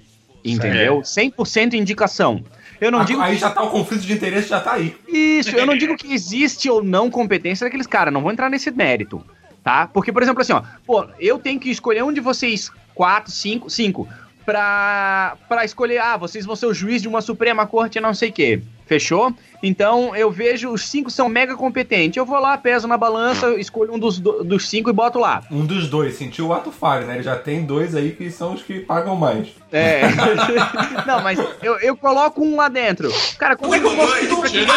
F: Entendeu? 100% indicação. Eu não
B: Ah,
F: digo
B: aí
F: que-
B: já tá o conflito de interesse, já tá aí.
F: Isso, eu não digo que existe ou não competência daqueles caras, não vou entrar nesse mérito, tá? Porque, por exemplo, assim, ó, pô, eu tenho que escolher um de vocês, quatro, cinco, cinco, pra, pra escolher, ah, vocês vão ser o juiz de uma Suprema Corte, não sei o quê. Fechou? Então eu vejo os cinco são mega competentes. Eu vou lá, peso na balança, escolho um dos, do- dos cinco e boto lá.
B: Um dos dois, sentiu o ato falho, né? Ele já tem dois aí que são os que pagam mais.
F: É. não, mas eu, eu coloco um lá dentro. Cara, como é que eu posso pedir pra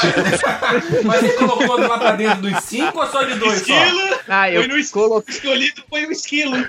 F: que-
B: Mas você colocou lá pra dentro dos cinco ou só de dois só?
D: Esquilo,
F: Ah, eu
D: foi
F: coloquei.
D: escolhido, foi o esquilo.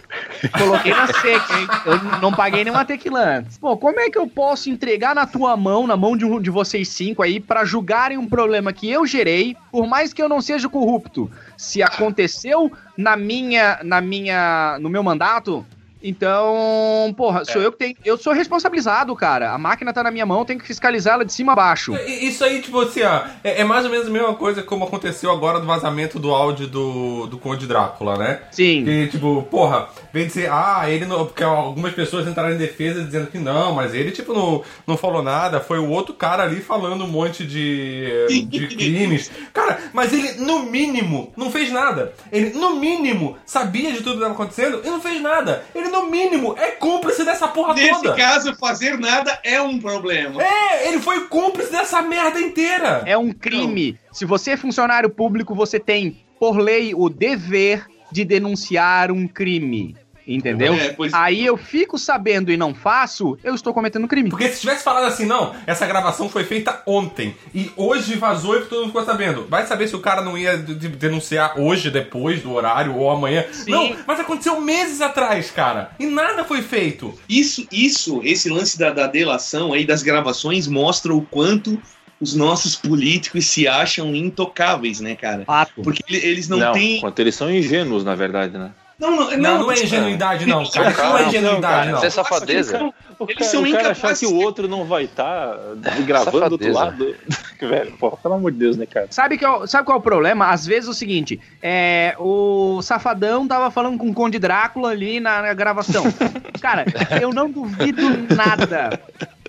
F: Coloquei na seca, hein? Eu não paguei nenhuma tequila antes. Pô, como é que eu posso entregar na tua mão, na mão de, um, de vocês cinco aí, pra julgarem um problema que eu gerei, por mais que eu não seja corrupto? Se aconteceu na minha, na minha, no meu mandato, então, porra, sou eu que tenho, eu sou responsabilizado, cara. A máquina tá na minha mão, eu tenho que fiscalizar ela de cima a baixo.
B: Isso aí, tipo assim, ó, é, é mais ou menos a mesma coisa como aconteceu agora do vazamento do áudio do, do Conde Drácula, né?
F: Sim.
B: Que, tipo, porra, vem dizer, ah, ele não. Porque algumas pessoas entraram em defesa dizendo que não, mas ele, tipo, não, não falou nada, foi o outro cara ali falando um monte de, de crimes. Cara, mas ele, no mínimo, não fez nada. Ele, no mínimo, sabia de tudo que estava acontecendo e não fez nada. Ele, no mínimo, é cúmplice dessa porra
D: Nesse
B: toda.
D: caso, fazer nada é um problema.
B: É, ele foi cúmplice dessa merda inteira.
F: É um crime. Se você é funcionário público, você tem, por lei, o dever de denunciar um crime. Entendeu?
D: É, pois-
F: Aí eu fico sabendo e não faço, eu estou cometendo crime.
B: Porque se tivesse falado assim, não, essa gravação foi feita ontem e hoje vazou e todo mundo ficou sabendo. Vai saber se o cara não ia de- de- denunciar hoje, depois do horário ou amanhã. Não, mas aconteceu meses atrás, cara. E nada foi feito.
D: Isso, isso, esse lance da, da delação aí, das gravações, mostra o quanto os nossos políticos se acham intocáveis, né, cara?
F: Fato.
D: Porque ele- eles não, têm.
G: Quanto eles são ingênuos, na verdade, né?
D: Não, não,
B: Não, não é ingenuidade, não, cara. Isso não é ingenuidade, não.
E: Isso é safadeza.
G: O
D: Eles
G: cara,
D: são
G: o cara achar
D: incapazes
G: que o outro não vai estar gravando do outro lado. Velho, pô, pelo amor de Deus, né, cara?
F: Sabe, que é o- sabe qual é o problema? Às vezes é o seguinte: é, o Safadão tava falando com o Conde Drácula ali na, na gravação. Cara, eu não duvido nada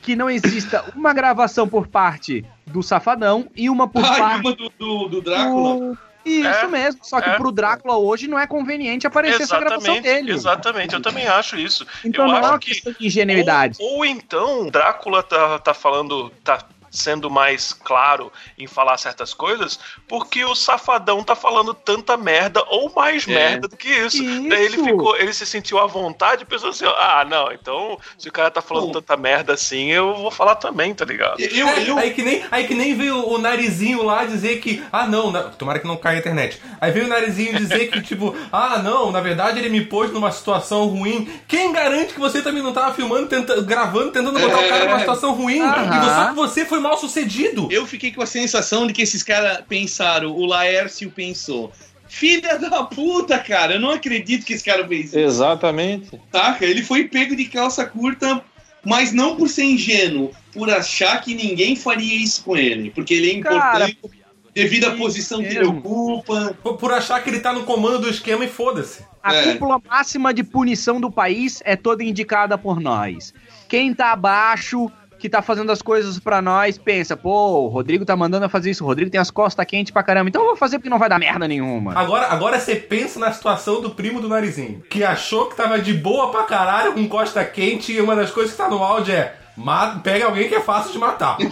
F: que não exista uma gravação por parte do Safadão e uma por
D: Ah,
F: parte
D: uma do, do, do Drácula.
F: do. Isso
C: É,
F: mesmo, só que
C: é.
F: pro Drácula hoje não é conveniente aparecer essa gravação dele.
C: exatamente, eu também acho isso.
F: Então
C: eu
F: não é
C: acho
F: uma
C: que
F: questão de ingenuidade.
C: Ou, ou então, Drácula tá, tá falando, tá sendo mais claro em falar certas coisas, porque o safadão tá falando tanta merda ou mais
D: É.
C: merda do que isso. Daí ele
F: Isso.
C: ficou, ele se sentiu à vontade e pensou assim: ah, não, então se o cara tá falando
D: Bom.
C: tanta merda assim, eu vou falar também, tá ligado?
D: Eu,
B: É,
D: eu,
B: Aí, que nem, aí que nem veio o narizinho lá dizer que. Ah, não, na- tomara que não caia a internet. Aí veio o narizinho dizer que, tipo, ah, não, na verdade ele me pôs numa situação ruim. Quem garante que você também não tava filmando, tenta, gravando, tentando botar o cara numa situação ruim? E só que você foi mal sucedido.
D: eu fiquei com a sensação de que esses caras pensaram, o Laércio pensou. Filha da puta, cara, eu não acredito que esse cara fez isso.
G: Exatamente.
D: Saca? Ele foi pego de calça curta, mas não por ser ingênuo, por achar que ninguém faria isso com ele. Porque ele é importante devido à posição que ele ocupa.
B: Por, por achar que ele tá no comando do esquema e foda-se.
F: A
D: É.
F: cúpula máxima de punição do país é toda indicada por nós. Quem tá abaixo, que tá fazendo as coisas pra nós, pensa, pô, o Rodrigo tá mandando eu fazer isso, o Rodrigo tem as costas quentes pra caramba, então eu vou fazer porque não vai dar merda nenhuma.
B: Agora, agora você pensa na situação do primo do narizinho, que achou que tava de boa pra caralho com costa quente e uma das coisas que tá no áudio é. Mata, pega alguém que é fácil de matar.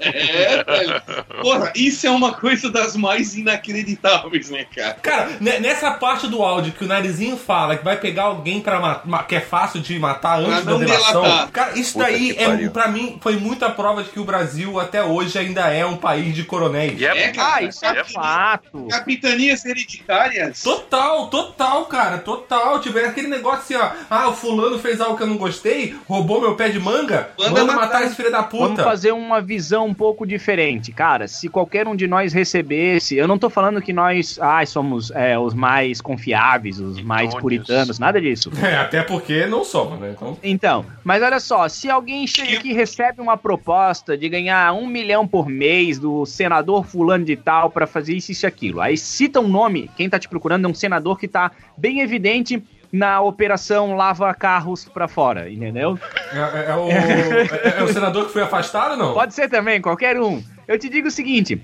D: É, velho. Porra, isso é uma coisa das mais inacreditáveis, né, cara?
B: Cara, ne- nessa parte do áudio que o narizinho fala que vai pegar alguém ma- que é fácil de matar antes
D: Pra
B: da delação.
D: delatar.
B: Cara, isso
E: Puta
B: daí é para mim foi muita prova de que o Brasil até hoje ainda é um país de coronéis.
C: E é-
D: É, cara.
F: Ah, isso é fato.
D: Capitanias hereditárias.
B: Total, total, cara, total. Tiver aquele negócio assim, ó. Ah, o fulano fez algo que eu não gostei, roubou meu pé de manga,
D: Manda
B: manda,
D: matar.
B: esse filho da
F: Vamos
B: puta.
F: fazer uma visão um pouco diferente. Cara, se qualquer um de nós recebesse. Eu não tô falando que nós ah, somos é, os mais confiáveis, os mais puritanos, nada disso.
B: É, até porque não somos, né? Então.
F: Então, mas olha só, se alguém chega aqui e recebe uma proposta de ganhar um milhão por mês do senador fulano de tal pra fazer isso, isso e aquilo, aí cita um nome, quem tá te procurando é um senador que tá bem evidente na operação lava carros pra fora, entendeu?
B: É, é- é o, é- é o senador que foi afastado ou não?
F: Pode ser também, qualquer um. Eu te digo o seguinte: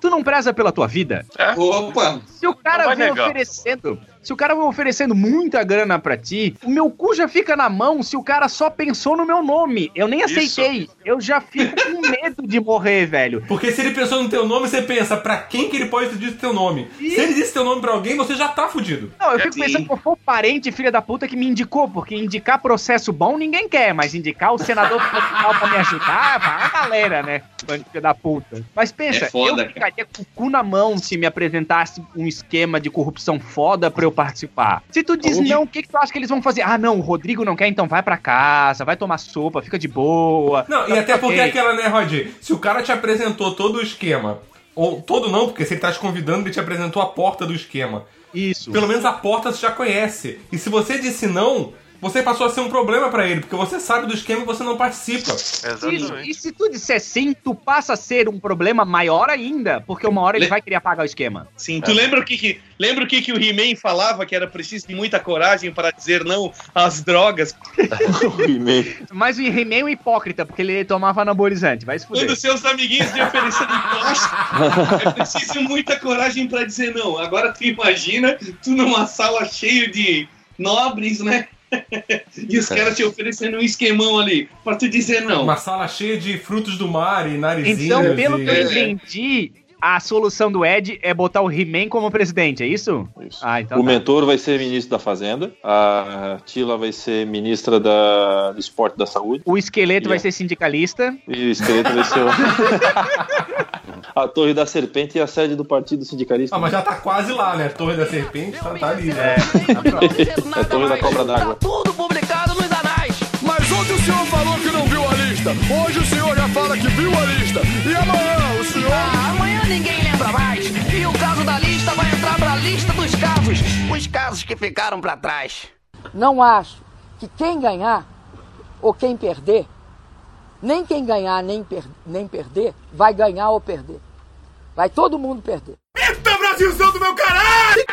F: tu não preza pela tua vida?
D: Opa!
F: Se o cara vem
C: negar.
F: oferecendo. Se o cara vem oferecendo muita grana pra ti, o meu cu já fica na mão se o cara só pensou no meu nome. Eu nem
C: Isso.
F: aceitei. Eu já fico com medo de morrer, velho.
B: Porque se ele pensou no teu nome, você pensa, pra quem que ele pode ter dito teu nome? Se ele disse teu nome pra alguém, você já tá fudido.
F: Não, eu
C: É
F: fico
C: sim.
F: pensando que foi o parente filha da puta que me indicou, porque indicar processo bom ninguém quer, mas indicar o senador federal pra me ajudar, vai a galera, né? Filha da puta. Mas pensa,
D: É foda,
F: eu ficaria com o cu na mão se me apresentasse um esquema de corrupção foda pra eu participar. Se tu diz não, o que, que tu acha que eles vão fazer? Ah, não, o Rodrigo não quer, então vai pra casa, vai tomar sopa, fica de boa.
B: Não, e
F: Tá
B: até porque
F: ok.
B: aquela, né, Rod? Se o cara te apresentou todo o esquema, ou todo não, porque se ele tá te convidando, ele te apresentou a porta do esquema.
F: Isso.
B: Pelo menos a porta você já conhece. E se você disse não, você passou a ser um problema pra ele, porque você sabe do esquema e você não participa.
F: Isso.
C: Exatamente.
F: E se tu disser sim, tu passa a ser um problema maior ainda, porque uma hora ele
D: Le-
F: vai querer apagar o esquema.
D: Sim, tu lembra o que, que lembra o que, que o He-Man falava que era preciso de muita coragem para dizer não às drogas?
F: Mas o He-Man é um hipócrita, porque ele tomava anabolizante, vai se fuder.
D: Quando seus amiguinhos te oferecendo plástico, é preciso muita coragem para dizer não. Agora tu imagina tu numa sala cheia de nobres, né? E os caras te oferecendo um esquemão ali pra tu dizer não.
B: Uma sala cheia de frutos do mar e narizinhos.
F: Então, pelo
B: e...
F: que eu entendi, a solução do Ed é botar o He-Man como presidente, é isso?
G: Isso.
F: Ah, então
G: o
F: tá.
G: mentor vai ser ministro da Fazenda, a Tila vai ser ministra da, do Esporte e da Saúde,
F: O esqueleto vai
G: Yeah.
F: ser sindicalista.
G: e o esqueleto vai ser o... a Torre da Serpente e a sede do Partido Sindicalista.
B: Ah, mas já tá quase lá, né? Torre da Serpente tá, tá ali, né?
G: É a Torre da Cobra d'Água.
J: Tudo publicado nos anais.
I: Mas ontem o senhor falou que não viu a lista. Hoje o senhor já fala que viu a lista. E amanhã o senhor.
J: Ah, amanhã ninguém lembra mais. E o caso da lista vai entrar pra lista dos casos. Os casos que ficaram pra trás.
O: Não acho que quem ganhar ou quem perder, nem quem ganhar nem, per- nem perder, vai ganhar ou perder. Vai todo mundo perder.
I: Eita, Brasilzão do meu caralho!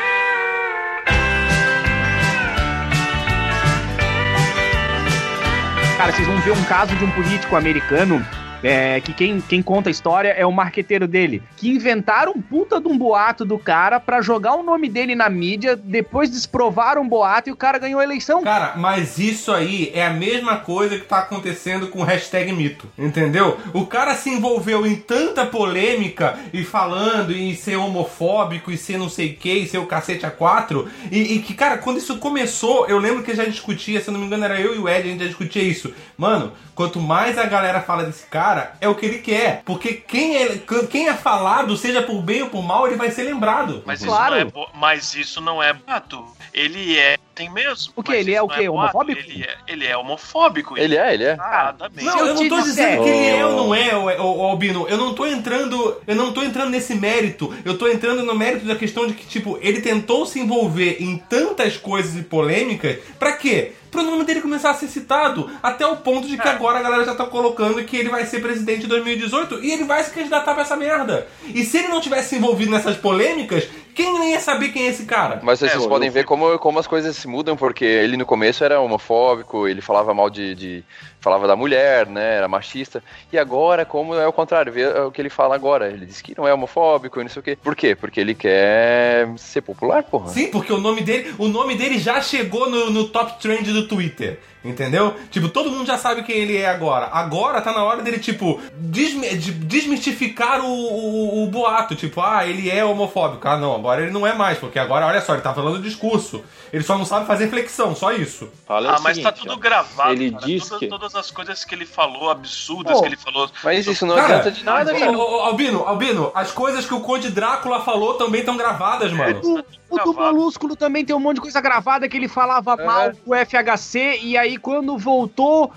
F: Cara, vocês vão ver um caso de um político americano. É, que quem, quem conta a história é o marqueteiro dele. Que inventaram um puta de um boato do cara pra jogar o nome dele na mídia, depois desprovaram um boato e o cara ganhou a eleição.
B: Cara, mas isso aí é a mesma coisa que tá acontecendo com o hashtag mito, entendeu? O cara se envolveu em tanta polêmica e falando em ser homofóbico e ser não sei o que, e ser o cacete a quatro, e, e que, cara, quando isso começou, eu lembro que já discutia, se eu não me engano era eu e o Ed, a gente já discutia isso. Mano, quanto mais a galera fala desse cara, é o que ele quer. Porque quem é, quem é falado, seja por bem ou por mal, ele vai ser lembrado.
C: Mas,
F: Claro.
C: isso não é, bo- mas isso não é boato. Ele é. Tem mesmo.
F: O
C: mas
F: Ele é o quê?
C: boato.
F: Homofóbico?
C: Ele é, ele é homofóbico.
E: Ele é, ele é.
C: Exatamente.
B: Não,
F: eu
B: eu, não tô
F: disser-
B: dizendo que ele é ou não é, ô, Albino. Eu não tô entrando. Eu não tô entrando nesse mérito. Eu tô entrando no mérito da questão de que, tipo, ele tentou se envolver em tantas coisas e polêmicas. Pra quê? Pro nome dele começar a ser citado. Até o ponto de que agora a galera já tá colocando que ele vai ser presidente em 2018 e ele vai se candidatar pra essa merda. E se ele não tivesse se envolvido nessas polêmicas, quem nem ia saber quem é esse cara?
E: Mas vocês
C: É,
E: podem
C: eu-
E: ver como, como as coisas se mudam, porque ele no começo era homofóbico, ele falava mal de, de- falava da mulher, né? Era machista. E agora, como é o contrário, vê o que ele fala agora. Ele diz que não é homofóbico e não sei o quê. Por quê? Porque ele quer ser popular, porra.
B: Sim, porque o nome dele, o nome dele já chegou no, no top trend do Twitter. Entendeu? Tipo, todo mundo já sabe quem ele é agora. Agora tá na hora dele, tipo, desmi- de- desmistificar o, o- o boato. Tipo, ah, ele é homofóbico. Ah, não, agora ele não é mais, porque agora, olha só, ele tá falando discurso. Ele só não sabe fazer flexão, só isso.
G: Fala é o
C: Ah, mas
G: seguinte,
C: tá tudo
G: ó.
C: gravado.
G: Ele
C: cara.
G: diz
C: todas,
G: que-
C: todas as coisas que ele falou, absurdas
F: Pô,
C: que ele falou.
E: Mas isso não
B: Cara,
E: adianta de nada, cara.
B: ô, ô, Albino, Albino, as coisas que o Conde Drácula falou também estão gravadas, mano.
F: O, o do Molúsculo também tem um monte de coisa gravada que ele falava
E: É.
F: mal do FHC e aí quando voltou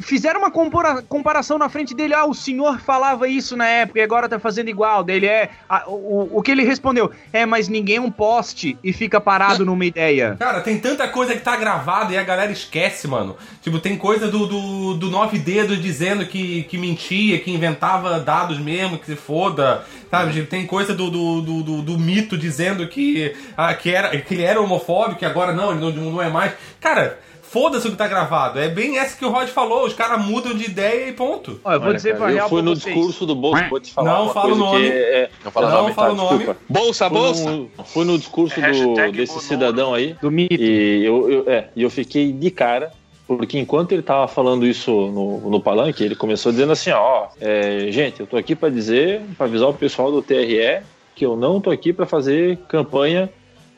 F: fizeram uma comparação na frente dele. Ah, o senhor falava isso na época e agora tá fazendo igual. Daí ele é. ah, o, o que ele respondeu? É, mas ninguém é um poste e fica parado numa ideia.
B: Cara, tem tanta coisa que tá gravada e a galera esquece, mano. Tipo, tem coisa do, do, do Nove Dedos dizendo que, que mentia, que inventava dados mesmo, que se foda. Sabe, tipo, tem coisa do, do, do, do- do mito dizendo que, ah, que, era, que ele era homofóbico e agora não, ele não, não é mais. Cara, foda-se o que tá gravado. É bem essa que o Rod falou, os caras mudam de ideia e ponto.
F: Ó, eu vou
G: Olha,
F: dizer
G: cara,
F: pra
G: eu
F: real
G: fui no
F: vocês.
G: discurso do Bolsa, vou te falar
B: Não
G: uma
B: fala o nome.
G: que é...
E: Não fala
B: Não
E: nome.
B: fala
G: Tá,
B: o nome.
G: desculpa.
D: Bolsa,
G: Fui
D: bolsa.
G: no, fui no discurso do, desse
C: Bonoro.
G: cidadão aí
F: Do mito.
G: e eu, eu- é, eu fiquei de cara, porque enquanto ele tava falando isso no, no palanque, ele começou dizendo assim, ó, é, gente, eu tô aqui para dizer, para avisar o pessoal do TRE que eu não tô aqui para fazer campanha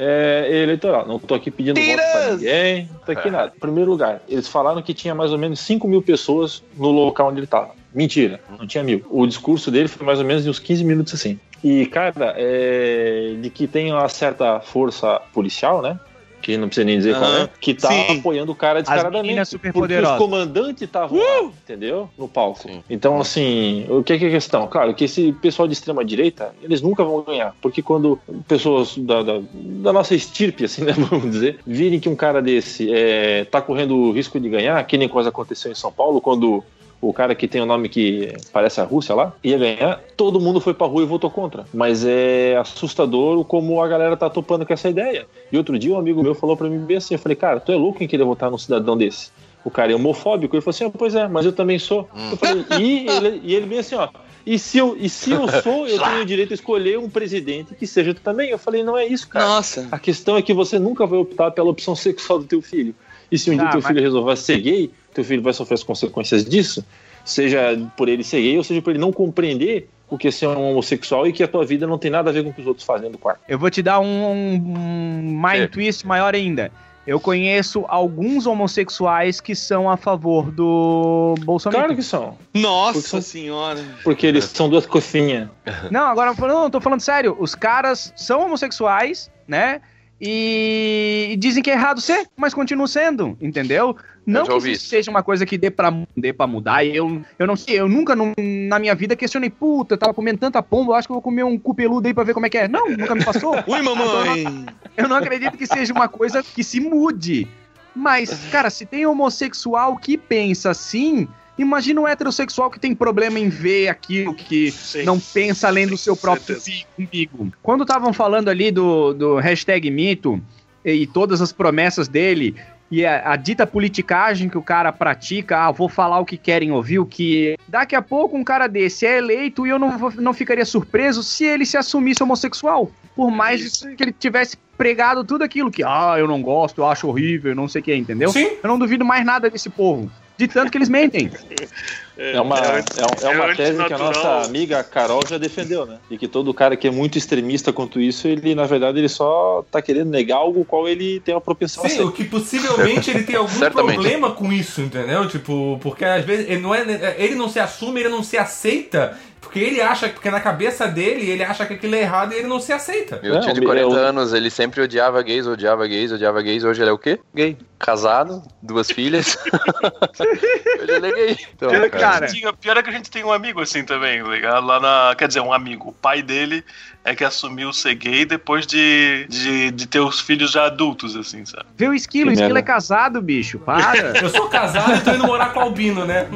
G: é, eleitoral. Não tô aqui pedindo voto pra
D: Tiras!
G: ninguém, não tô aqui nada. Em primeiro lugar, eles falaram que tinha mais ou menos 5 mil pessoas no local onde ele tava. Mentira, não tinha mil. O discurso dele foi mais ou menos de uns 15 minutos assim. E, cara, é, de que tem uma certa força policial, né? Que não precisa nem dizer qual é, que tá
D: Sim.
G: apoiando o cara descaradamente.
F: super
G: porque os
F: poderosas.
G: comandantes estavam lá, entendeu? No palco.
E: Sim.
G: Então, assim, o que que é a questão? Claro que esse pessoal de extrema direita, eles nunca vão ganhar. Porque quando pessoas da, da, da nossa estirpe, assim, né, vamos dizer, virem que um cara desse é, tá correndo o risco de ganhar, que nem coisa aconteceu em São Paulo, quando o cara que tem o nome que parece a Rússia lá, ia ganhar, todo mundo foi pra rua e votou contra. Mas é assustador como a galera tá topando com essa ideia. E outro dia um amigo meu falou pra mim bem assim, eu falei, cara, tu é louco em querer votar num cidadão desse? O cara é homofóbico. Ele falou assim, ah, pois é, mas eu também sou. Eu falei, e ele, e ele bem assim, ó, e se, eu, e se eu sou, eu tenho o direito a escolher um presidente que seja tu também? Eu falei, não é isso, cara.
D: Nossa.
G: A questão é que você nunca vai optar pela opção sexual do teu filho. E se um dia
F: Ah,
G: teu
F: mas-
G: filho resolver ser gay, teu filho vai sofrer as consequências disso, seja por ele ser gay ou seja por ele não compreender o que é ser um homossexual e que a tua vida não tem nada a ver com o que os outros fazem do quarto.
F: Eu vou te dar um, um mind
E: É.
F: twist maior ainda. Eu conheço alguns homossexuais que são a favor do Bolsonaro.
G: Claro que são,
D: Nossa
G: Porque são-
D: senhora.
G: porque eles são duas cofinhas.
F: Não, agora não, eu tô falando sério. Os caras são homossexuais, né? E, e dizem que é errado ser, mas continuam sendo, entendeu? Não que isso seja uma coisa que dê pra, dê pra mudar. Eu, eu não sei, eu nunca num- na minha vida questionei, puta, eu tava comendo tanta pomba, eu acho que eu vou comer um cu peludo aí pra ver como é que é. Não, nunca me passou.
D: Ui, mamãe.
F: Eu não acredito que seja uma coisa que se mude. Mas, cara, se tem homossexual que pensa assim, imagina um heterossexual que tem problema em ver aquilo que
C: Sim.
F: não pensa além do seu próprio umbigo. Quando estavam falando ali do, do hashtag mito e todas as promessas dele e a, a dita politicagem que o cara pratica, ah, vou falar o que querem ouvir, o que. Daqui a pouco um cara desse é eleito e eu não, vou- não ficaria surpreso se ele se assumisse homossexual. Por mais que ele tivesse pregado tudo aquilo que, ah, eu não gosto, eu acho horrível, não sei o que, entendeu?
B: Sim.
F: Eu não duvido mais nada desse povo. De tanto que eles mentem.
G: É uma, é, é uma tese que a nossa amiga Carol já defendeu, né? De que todo cara que é muito extremista quanto isso, ele, na verdade, ele só tá querendo negar algo qual ele tem uma propensão a
B: Sim,
G: ser.
B: o que possivelmente ele tem algum problema com isso, entendeu? Tipo, porque às vezes ele não, é, ele não se assume, ele não se aceita, porque ele acha, porque na cabeça dele ele acha que aquilo é errado e ele não se aceita.
E: Meu tio de
G: eu-
E: 40 anos, ele sempre odiava gays, odiava gays, odiava gays. Hoje ele é o quê? Gay. Casado, duas filhas. Hoje ele é gay. Então,
C: Pior, que a
F: cara.
C: pior é que a gente tem um amigo assim também, ligado? Lá na. Quer dizer, um amigo. O pai dele é que assumiu ser gay depois de, de, de ter os filhos já adultos, assim, sabe?
F: Vê o esquilo, o
G: Que
F: esquilo é casado, bicho. Para.
B: Eu sou casado e tô indo morar com o Albino, né?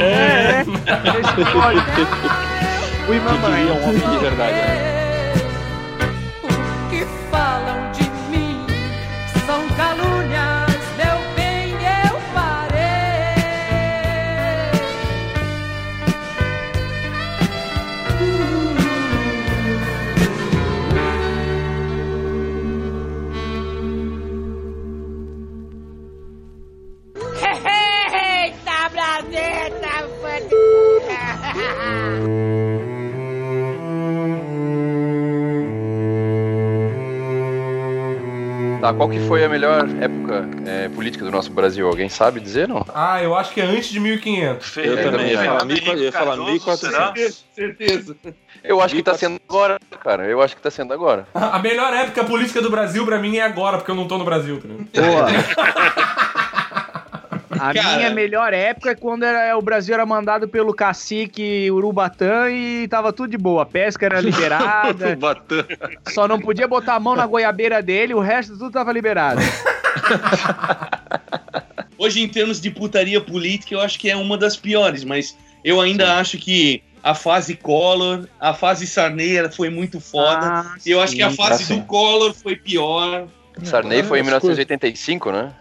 F: é, é. Ui,
G: Que
F: mamãe.
G: queria um homem de verdade, né?
E: Tá, qual que foi a melhor época é, política do nosso Brasil? Alguém sabe dizer, não?
B: Ah, eu acho que é antes de 1500.
G: Eu também ia falar
C: Fernando
G: 1400, eu ia falar
C: Henrique
G: 1400.
C: Cardoso,
D: Certeza.
E: Eu acho que tá sendo agora, cara. Eu acho que tá sendo agora.
B: A melhor época política do Brasil pra mim é agora, porque eu não tô no Brasil, tá?
F: Boa. A
D: Cara.
F: minha melhor época é quando era, o Brasil era mandado pelo cacique Urubatã e tava tudo de boa. A pesca era liberada,
D: Batã.
F: só não podia botar a mão na goiabeira dele, o resto tudo tava liberado.
D: Hoje, em termos de putaria política, eu acho que é uma das piores, mas eu ainda acho que a fase Collor, a fase Sarney foi muito foda.
F: Ah,
D: eu acho que a
F: sim.
D: fase
G: Ah, sim.
D: do Collor foi pior.
E: Sarney foi em
G: as coisas-
E: 1985, né?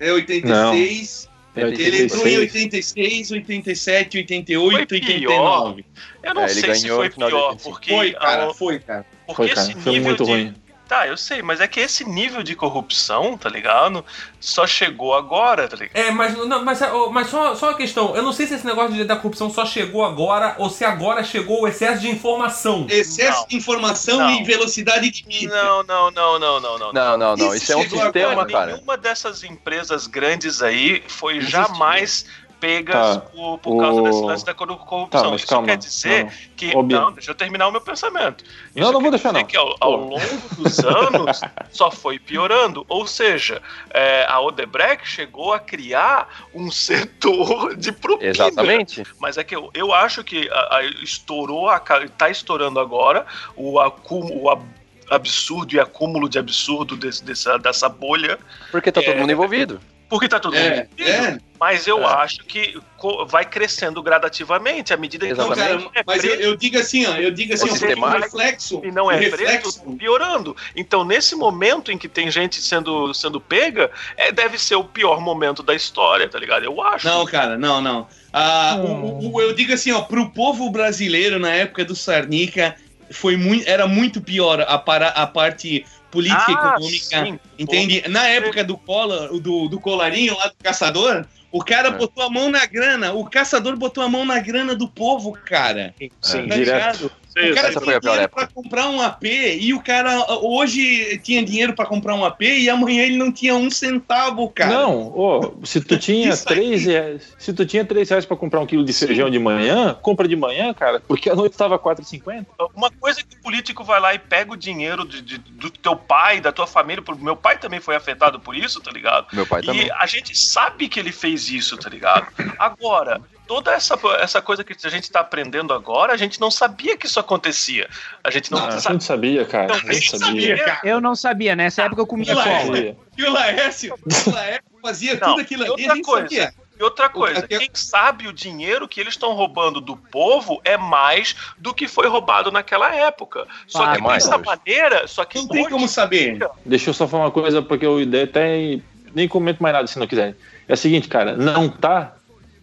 D: É 86. Ele entrou em
G: 86.
D: 86, 87, 88,
C: Foi pior.
D: 89.
C: Eu não
E: É, ele
C: sei se
E: ganhou
C: foi
E: no final de
C: pior,
E: 85.
C: porque.
D: Foi, cara,
C: a-
D: foi, cara.
C: porque
G: Foi, cara.
C: esse
G: Foi
C: nível
G: muito
C: de,
G: ruim.
C: Tá, eu sei, mas é que esse nível de corrupção, tá ligado? Só chegou agora, tá ligado?
B: É, mas, não, mas, mas só, só uma questão. Eu não sei se esse negócio de- da corrupção só chegou agora ou se agora chegou o excesso de informação.
D: Excesso
C: Não.
D: de informação
C: Não.
D: e velocidade de mídia.
C: Não, não, não, não, não, não.
E: Não, não, não.
D: Isso
E: Isso é um sistema,
D: agora,
E: cara.
C: Nenhuma dessas empresas grandes aí foi
D: Existe.
C: jamais pegas
G: Tá.
C: por, por causa
G: O-
C: desse lance da corru- corrupção.
G: Tá, mas
C: Isso
G: calma.
C: quer dizer
G: Não.
C: que. Não, deixa eu terminar o meu pensamento.
G: Não,
C: Isso
G: não vou
C: quer
G: deixar,
C: dizer
G: não.
C: que ao, ao longo dos anos só foi piorando. Ou seja, é, a Odebrecht chegou a criar um setor de propina.
E: Exatamente.
C: Mas é que eu, eu acho que a, a- estourou, a, ca- tá estourando agora o, acúmulo, o ab- absurdo e acúmulo de absurdo desse- dessa, dessa bolha,
E: Porque tá todo
C: É.
E: mundo envolvido.
C: Porque tá todo mundo
D: É, é.
C: Mas eu
E: É.
C: acho que vai crescendo gradativamente à medida que
D: Não, cara, mas eu, eu digo assim, ó, eu digo assim,
E: O
D: o reflexo,
C: e não é
D: o
C: preto,
D: reflexo,
C: piorando. Então, nesse momento em que tem gente sendo, sendo pega, é, deve ser o pior momento da história, tá ligado? Eu acho.
D: Não, cara, não, não. Ah, o- o- o- eu digo assim, ó, pro povo brasileiro na época do Sarnica foi muito, era muito pior a, para, a parte política e
C: Ah,
D: econômica,
C: sim.
D: entende? Na época do Collor, do, do colarinho lá do caçador, o cara
E: É.
D: botou a mão na grana, o caçador botou a mão na grana do povo, cara.
C: Sim.
D: Tá
G: Direto.
D: O cara
E: Essa foi
D: tinha
E: a pior
D: dinheiro
E: época.
D: pra comprar um AP e o cara hoje tinha dinheiro pra comprar um AP e amanhã ele não tinha um centavo, cara.
G: Não, ô, se tu tinha três reais, se tu tinha três reais pra comprar um quilo de feijão de manhã, compra de manhã, cara, porque a noite tava 4,50.
C: Uma coisa que o político vai lá e pega o dinheiro de- de- do teu pai, da tua família. Meu pai também foi afetado por isso, tá ligado?
E: Meu pai
C: E
E: também.
C: a gente sabe que ele fez isso, tá ligado? Agora, toda essa, essa coisa que a gente tá aprendendo agora, a gente não sabia que isso acontecia. A gente não
G: a
C: sabe.
G: gente sabia, cara.
C: Não,
G: A gente sabia.
D: sabia, cara.
F: Eu não sabia, nessa época eu comia cola.
D: E o Laércio, o Laércio fazia
C: Não,
D: tudo aquilo ali, a
C: outra
D: gente
C: coisa,
D: sabia.
C: E outra coisa, quem sabe o dinheiro que eles estão roubando do povo é mais do que foi roubado naquela época. Só
F: Ah,
C: que
E: é mais,
C: dessa maneira, só que
D: Não tem como saber.
G: Deixa eu só falar uma coisa, porque eu até nem comento mais nada se não quiser. É o seguinte, cara, não tá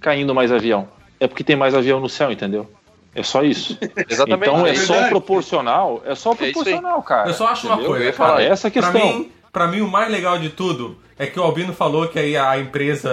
G: caindo mais avião. É porque tem mais avião no céu, entendeu? É só isso.
E: Exatamente.
G: Então é
D: É
G: só proporcional. É só
E: É
G: proporcional, cara.
B: Eu só acho uma
G: Entendeu?
B: coisa,
E: Eu ia
B: cara.
E: falar
G: É essa
B: Pra
G: questão.
B: mim, pra mim, o mais legal de tudo é que o Albino falou que aí a empresa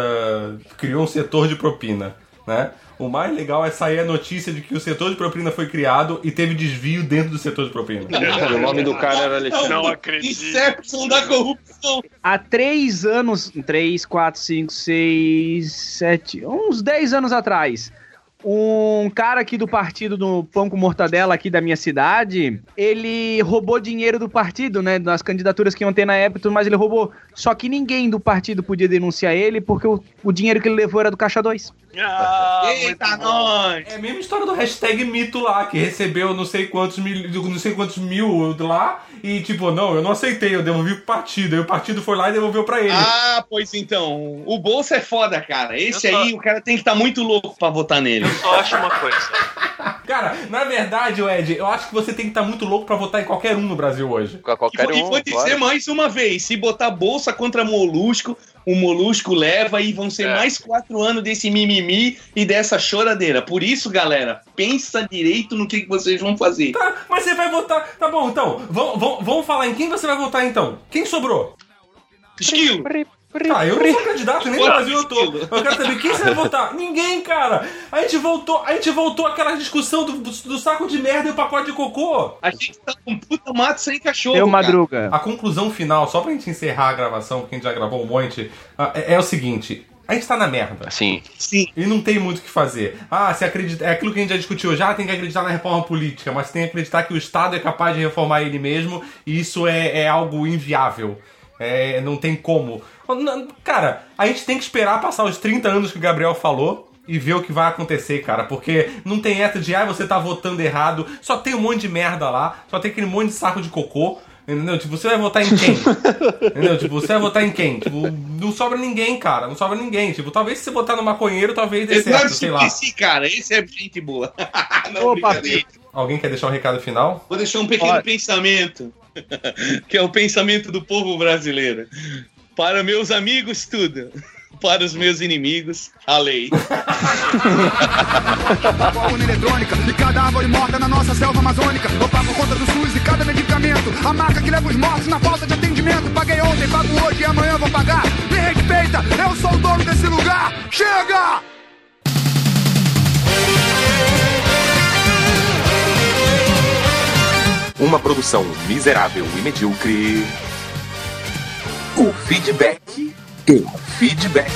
B: criou um setor de propina, né? O mais legal é sair a notícia de que o setor de propina foi criado e teve desvio dentro do setor de propina.
G: o nome do cara era Alexandre.
C: Não acredito.
D: Inception da corrupção.
F: Há três anos, três, quatro, cinco, seis, sete, uns dez anos atrás, um cara aqui do partido do Pão com Mortadela aqui da minha cidade, ele roubou dinheiro do partido, né, das candidaturas que iam ter na época mais, ele roubou. Só que ninguém do partido podia denunciar ele porque o, o dinheiro que ele levou era do Caixa 2.
C: Ah,
D: Eita, nós!
B: É a mesma história do hashtag mito lá, que recebeu não sei quantos mil, não sei quantos mil lá e tipo, não, eu não aceitei, eu devolvi pro partido. Aí o partido foi lá e devolveu pra ele.
D: Ah, pois então. O bolso é foda, cara. Esse
C: só-
D: aí, o cara tem que estar muito louco pra votar nele.
C: Eu só acho uma coisa.
B: Cara, na verdade, Ed, eu acho que você tem que estar muito louco pra votar em qualquer um no Brasil hoje.
E: Com
D: E
E: qualquer
D: e
E: um.
D: vou dizer
E: claro.
D: mais uma vez: se botar bolsa contra molusco, o molusco leva e vão ser
C: É.
D: mais quatro anos desse mimimi e dessa choradeira. Por isso, galera, pensa direito no que, que vocês vão fazer.
B: Tá, mas você vai votar. Tá bom, então. Vamos, falar em quem você vai votar então. Quem sobrou?
D: Esquilo!
B: Ah, eu não sou candidato, nem no Brasil eu tô. Eu quero saber quem você vai votar. Ninguém, cara. A gente voltou, a gente voltou àquela discussão do, do, saco de merda e o pacote de cocô.
D: A gente tá com puta mato sem cachorro.
F: Eu,
D: cara.
F: Madruga.
B: A conclusão final, só pra gente encerrar a gravação, porque a gente já gravou um monte, ah, é, é o seguinte. A gente tá na merda.
E: Sim.
D: Sim.
B: E não tem muito o que fazer. Ah, se acredita. É aquilo que a gente já discutiu já, tem que acreditar na reforma política, mas tem que acreditar que o Estado é capaz de reformar ele mesmo, e isso é, é algo inviável. É, não tem como. Cara, a gente tem que esperar passar os 30 anos que o Gabriel falou e ver o que vai acontecer, cara. Porque não tem essa de, ah, você tá votando errado. Só tem um monte de merda lá. Só tem aquele monte de saco de cocô. Entendeu? Tipo, você vai votar em quem? Entendeu? Tipo, você vai votar em quem? Tipo, não sobra ninguém, cara. Não sobra ninguém. Tipo, talvez se você votar no maconheiro, talvez dê certo,
D: Eduardo
B: sei lá.
D: Suplicy, cara, esse é gente boa. Não, brincadeira.
B: Alguém quer deixar um recado final?
D: Vou deixar um pequeno pensamento, que é o pensamento do povo brasileiro. Para meus amigos, tudo. Para os meus inimigos, a lei.
P: eletrônica e cada árvore morta na nossa selva amazônica. Eu pago conta do SUS e cada medicamento. A marca que leva os mortos na falta de atendimento. Paguei ontem, pago hoje e amanhã vou pagar. Me respeita, eu sou o dono desse lugar. Chega!
Q: Uma produção miserável e medíocre. O feedback. O feedback.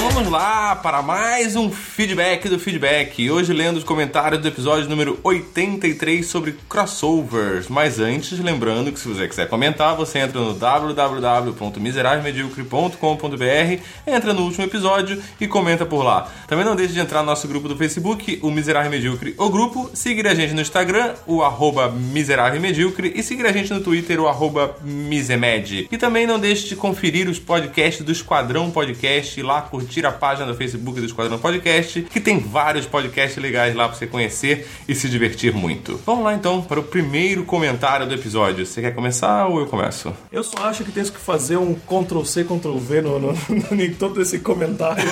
B: Então vamos lá para mais um feedback do feedback. Hoje lendo os comentários do episódio número 83 sobre crossovers. Mas antes, lembrando que se você quiser comentar, você entra no www.miserávelmedíocre.com.br, entra no último episódio e comenta por lá. Também não deixe de entrar no nosso grupo do Facebook, o Miserável Medíocre, o grupo, seguir a gente no Instagram, o arroba Miserável Medíocre, e seguir a gente no Twitter, o arroba Misemed. E também não deixe de conferir os podcasts do Esquadrão Podcast lá curtir a página do Facebook do Esquadrão Podcast, que tem vários podcasts legais lá pra você conhecer e se divertir muito. Vamos lá então para o primeiro comentário do episódio. Você quer começar ou eu começo?
R: Eu só acho que tens que fazer um Ctrl-C, Ctrl-V no, no, no- em todo esse comentário.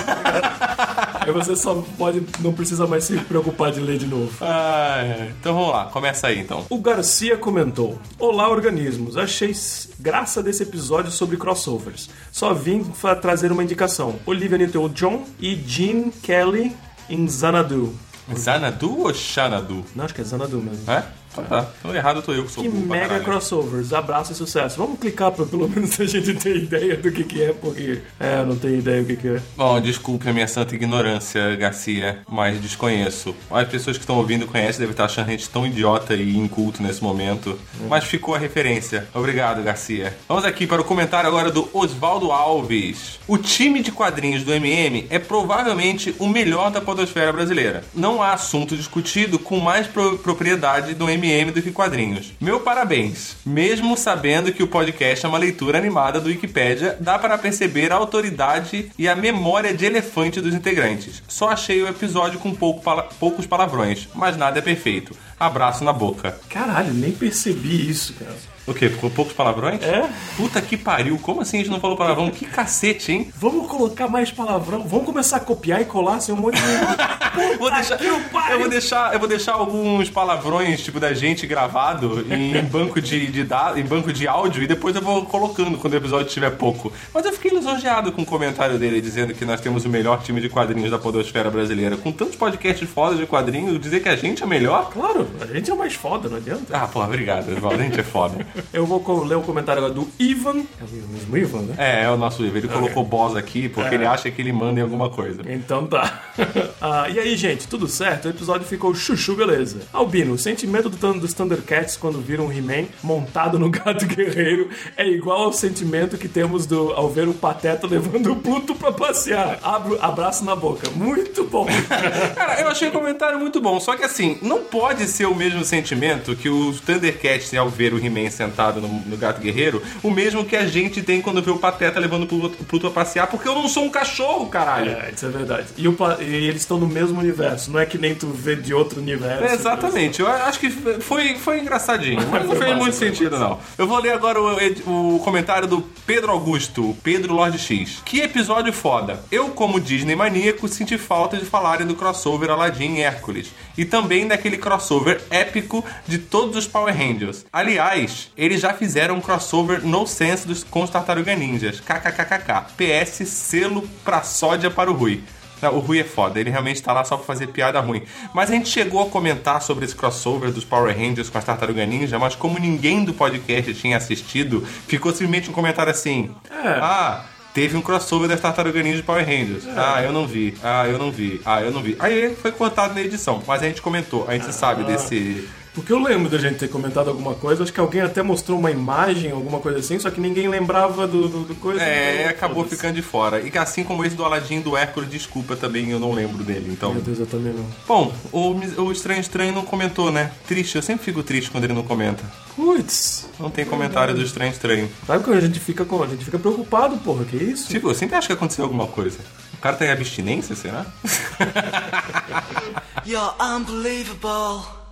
R: Aí você só pode, não precisa mais se preocupar de ler de novo.
B: Ah, é. então vamos lá, começa aí então.
R: O Garcia comentou: Olá, organismos. Achei graça desse episódio sobre crossovers. Só vim trazer uma indicação: Olivia Newton-John e Gene Kelly em Xanadu.
B: Xanadu ou Xanadu?
R: Não, acho que é Xanadu mesmo.
B: É? Então tá. Então errado tô eu que sou
R: Que mega
B: caralho.
R: crossovers, abraço e sucesso. Vamos clicar pra pelo menos a gente ter ideia do que, que é, porque é, eu não tenho ideia do que, que é.
B: Bom, desculpe a minha santa ignorância, Garcia, mas desconheço. As pessoas que estão ouvindo conhecem, devem estar achando a gente tão idiota e inculto nesse momento. Mas ficou a referência. Obrigado, Garcia. Vamos aqui para o comentário agora do Oswaldo Alves. O time de quadrinhos do MM é provavelmente o melhor da podosfera brasileira. Não há assunto discutido com mais pro- propriedade do MM do que quadrinhos. Meu parabéns. Mesmo sabendo que o podcast é uma leitura animada do Wikipédia, dá para perceber a autoridade e a memória de elefante dos integrantes. Só achei o episódio com pouco pala- poucos palavrões, mas nada é perfeito. Abraço na boca.
R: Caralho, nem percebi isso, cara.
B: O quê? Ficou poucos palavrões?
R: É?
B: Puta que pariu. Como assim a gente não falou palavrão? Que cacete, hein?
R: Vamos colocar mais palavrão? Vamos começar a copiar e colar assim um monte de.
B: Vou deixar, eu vou deixar, eu vou deixar alguns palavrões tipo da gente gravado em banco de, de dados, em banco de áudio e depois eu vou colocando quando o episódio tiver pouco. Mas eu fiquei lisonjeado com o comentário dele dizendo que nós temos o melhor time de quadrinhos da podosfera brasileira. Com tantos podcasts fodas de quadrinhos, dizer que a gente é melhor?
R: Claro, a gente é o mais foda, não adianta.
B: Ah, porra, obrigado, Oswaldo. A gente é foda.
R: Eu vou ler o comentário agora do Ivan. É o mesmo Ivan, né?
B: É, é o nosso Ivo. Ele colocou boss aqui porque
R: É.
B: ele acha que ele manda em alguma coisa.
R: Então tá. Ah, e aí, gente, tudo certo? O episódio ficou chuchu, beleza. Albino, o sentimento do, dos Thundercats quando viram o He-Man montado no gato guerreiro é igual ao sentimento que temos do, ao ver o Pateta levando o Pluto pra passear. Abro, abraço na boca. Muito bom.
B: Cara, eu achei o comentário muito bom, só que assim, não pode ser o mesmo sentimento que os Thundercats têm ao ver o He-Man sentado no, no Gato Guerreiro, o mesmo que a gente tem quando vê o Pateta levando o Pluto, Pluto a passear, porque eu não sou um cachorro, caralho.
R: É, isso é verdade. E, o e eles estão no mesmo universo, não é que nem tu vê de outro universo.
B: É, exatamente, eu acho que foi, foi engraçadinho, mas não fez muito sentido, não. Eu vou ler agora o, o comentário do Pedro Augusto, Pedro Lord X. Que episódio foda. Eu, como Disney maníaco, senti falta de falarem do crossover Aladdin e Hércules. E também daquele crossover épico de todos os Power Rangers. Aliás, eles já fizeram um crossover no sense dos, com os Tartaruga Ninjas. KKKKK. PS, selo pra sódia para o Rui. Não, o Rui é foda, ele realmente tá lá só pra fazer piada ruim. Mas a gente chegou a comentar sobre esse crossover dos Power Rangers com as Tartaruga Ninja, mas como ninguém do podcast tinha assistido, ficou simplesmente um comentário assim: Ah, teve um crossover das Tartaruga Ninja e Power Rangers. Ah, eu não vi. Ah, eu não vi. Ah, eu não vi. Aí foi cortado na edição, mas a gente comentou, a gente sabe desse
R: Porque eu lembro da gente ter comentado alguma coisa, acho que alguém até mostrou uma imagem, alguma coisa assim, só que ninguém lembrava do, do, do coisa.
B: É, acabou ficando de fora. E que assim como esse do Aladdin do Hércules, desculpa também, eu não lembro dele. Então.
R: Meu Deus, eu também não.
B: Bom, o, o Estranho Estranho não comentou, né? Triste, eu sempre fico triste quando ele não comenta.
R: Putz.
B: Não tem comentário do Estranho Estranho.
R: Sabe quando a gente fica com. A gente fica preocupado, porra, que isso?
B: Tipo, eu sempre acho que aconteceu alguma coisa. O cara tem abstinência, será?
S: You're unbelievable.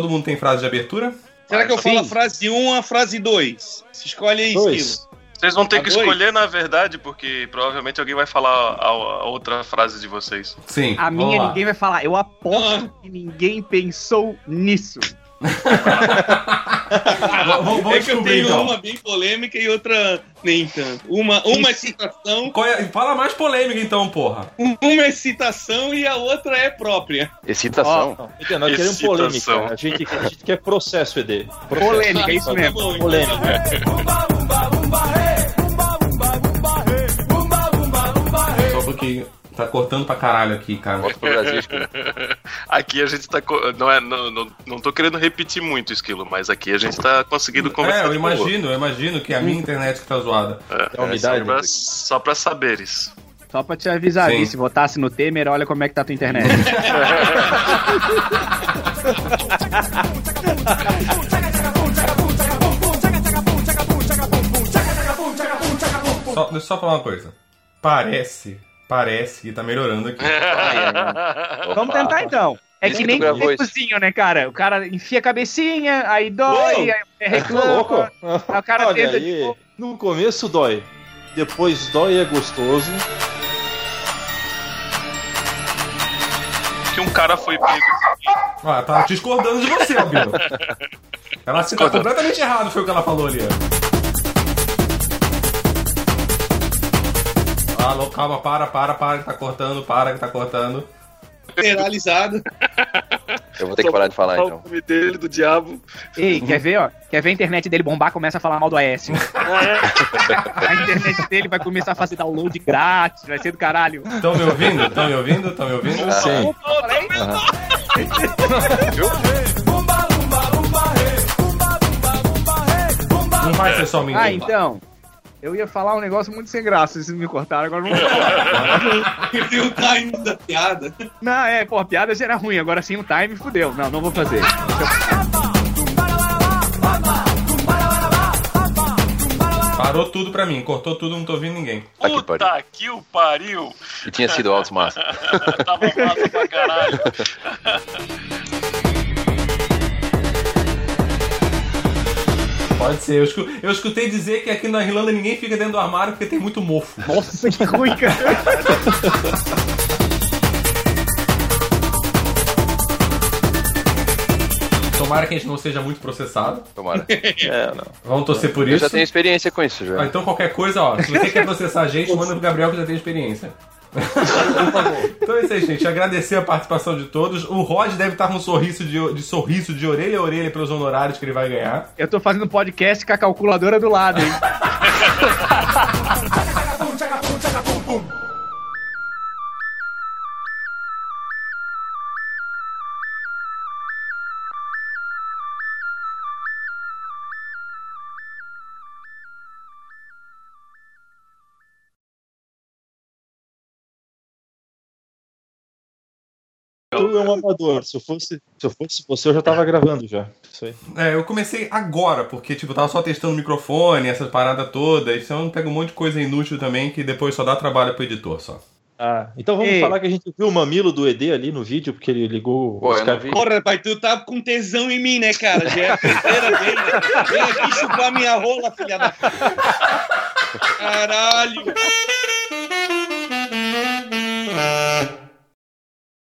B: todo mundo tem frase de abertura?
D: Será que eu falo a frase 1 a frase 2? Se escolhe aí,
B: Dois.
D: Esquilo.
C: Vocês vão ter
D: A
C: que
D: dois?
C: escolher, na verdade, porque provavelmente alguém vai falar a, a outra frase de vocês.
B: Sim.
F: A minha ninguém vai falar. Eu aposto que ninguém pensou nisso.
B: Vamos
D: é que eu tenho
B: então.
D: uma bem polêmica e outra nem tanto. Uma, uma é citação.
B: Fala mais polêmica então, porra.
D: Uma é citação e a outra é própria.
E: Excitação.
G: Ó, Ed, nós queremos polêmica. A gente, a gente quer processo, ED. Processo.
F: Polêmica, é isso mesmo.
G: Polêmica.
B: Só um pouquinho. Tá cortando pra caralho aqui, cara.
C: aqui a gente tá. Não, é, não, não, não tô querendo repetir muito, Esquilo, mas aqui a gente tá conseguindo conversar.
B: É, eu
C: de boa.
B: imagino, eu imagino que é a minha internet que tá zoada.
C: É, só, pra, só pra saberes.
F: Só pra te avisar,
B: Sim.
F: Vi, se votasse no Temer, olha como é que tá a tua internet.
B: Só, deixa eu só falar uma coisa. Parece, parece que tá melhorando aqui.
F: Vamos tentar então. É que
B: que
F: nem cozinho, né, cara? O cara enfia a cabecinha, aí dói,
G: Uou!
F: aí reclama.
G: louco?
F: Aí o cara
G: Olha
F: tenta
G: aí, no começo dói. Depois dói e é gostoso.
C: Que um cara foi pego.
B: Ah, tá discordando de você, Albino. Ela se tá completamente errado, foi o que ela falou ali. Alô, calma, para, para, para, que tá cortando, para, que tá cortando.
D: Generalizado.
E: Eu vou ter que parar de falar então.
C: O nome dele, do diabo.
F: Ei, quer ver, ó? Quer ver a internet dele bombar, começa a falar mal do Aécio. a internet dele vai começar a fazer download grátis, vai ser do caralho.
B: Estão me ouvindo? Estão me ouvindo? Estão me ouvindo?
G: Sim.
F: Falei?
B: Não vai ser só
F: Ah, então. Eu ia falar um negócio muito sem graça, vocês me cortaram, agora não vou falar.
D: Tem o time da piada.
F: Não, é, pô, a piada já era ruim, agora sim o time fudeu. Não, não vou fazer.
B: Parou tudo pra mim, cortou tudo, não tô ouvindo ninguém.
C: Puta que o pariu!
E: E tinha sido altos massa.
C: Tava massa pra caralho.
B: Pode ser. Eu, escu- eu escutei dizer que aqui na Irlanda ninguém fica dentro do armário porque tem muito mofo.
F: Nossa, que ruim, cara.
B: Tomara que a gente não seja muito processado.
E: Tomara.
G: É, não.
B: Vamos torcer por
E: Eu
B: isso.
E: já tenho experiência com isso,
B: Ah,
E: já.
B: então qualquer coisa, ó, se você quer processar a gente, manda pro Gabriel que já tem experiência. Então é isso aí, gente. Agradecer a participação de todos. O Rod deve estar com um sorriso de, de sorriso de orelha a orelha pelos honorários que ele vai ganhar.
F: Eu tô fazendo podcast com a calculadora do lado, hein?
G: Tu é um amador. Se eu fosse, se eu fosse você, eu já tava gravando já. Isso aí.
B: É, eu comecei agora, porque, tipo, eu tava só testando o microfone, essas paradas todas. Então pega um monte de coisa inútil também que depois só dá trabalho pro editor só.
G: Ah, então vamos
F: Ei.
G: falar que a gente viu o mamilo do ED ali no vídeo, porque ele ligou
E: Pô,
G: o
E: eu não
G: Skype.
E: vi.
D: Porra, pai, tu tá com tesão em mim, né, cara? Já é a terceira vez. Vem aqui chupar minha rola, filha da puta. Caralho.